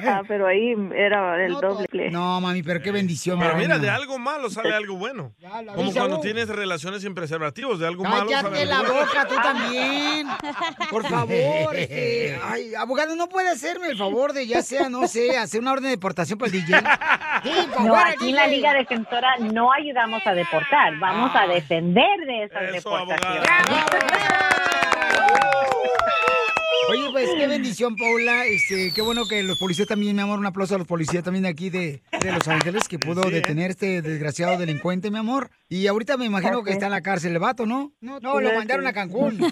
Ah, pero ahí era el doble. No, mami, pero qué bendición. Pero mi mira, de algo malo sale algo bueno. Como cuando tienes relaciones sin preservativos, de algo malo sale algo la bueno. boca, tú también. Por favor, este, ay, abogado, ¿no puede hacerme el favor de, ya sea, no sé, hacer una orden de deportación para el DJ? Sí, por No, favor, aquí en la. Liga Defensora no ayudamos a deportar, vamos a defender de esas deportaciones. Oye, pues qué bendición, Paula. Este, qué bueno que los policías también, mi amor, un aplauso a los policías también de aquí de, de Los Ángeles que pudo Sí, ¿eh? detener este desgraciado delincuente, mi amor. Y ahorita me imagino que está en la cárcel el vato, ¿no? No, lo mandaron a Cancún.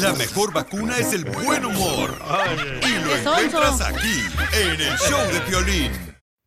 La mejor vacuna es el buen humor. Y lo encuentras aquí, en el show de Piolín.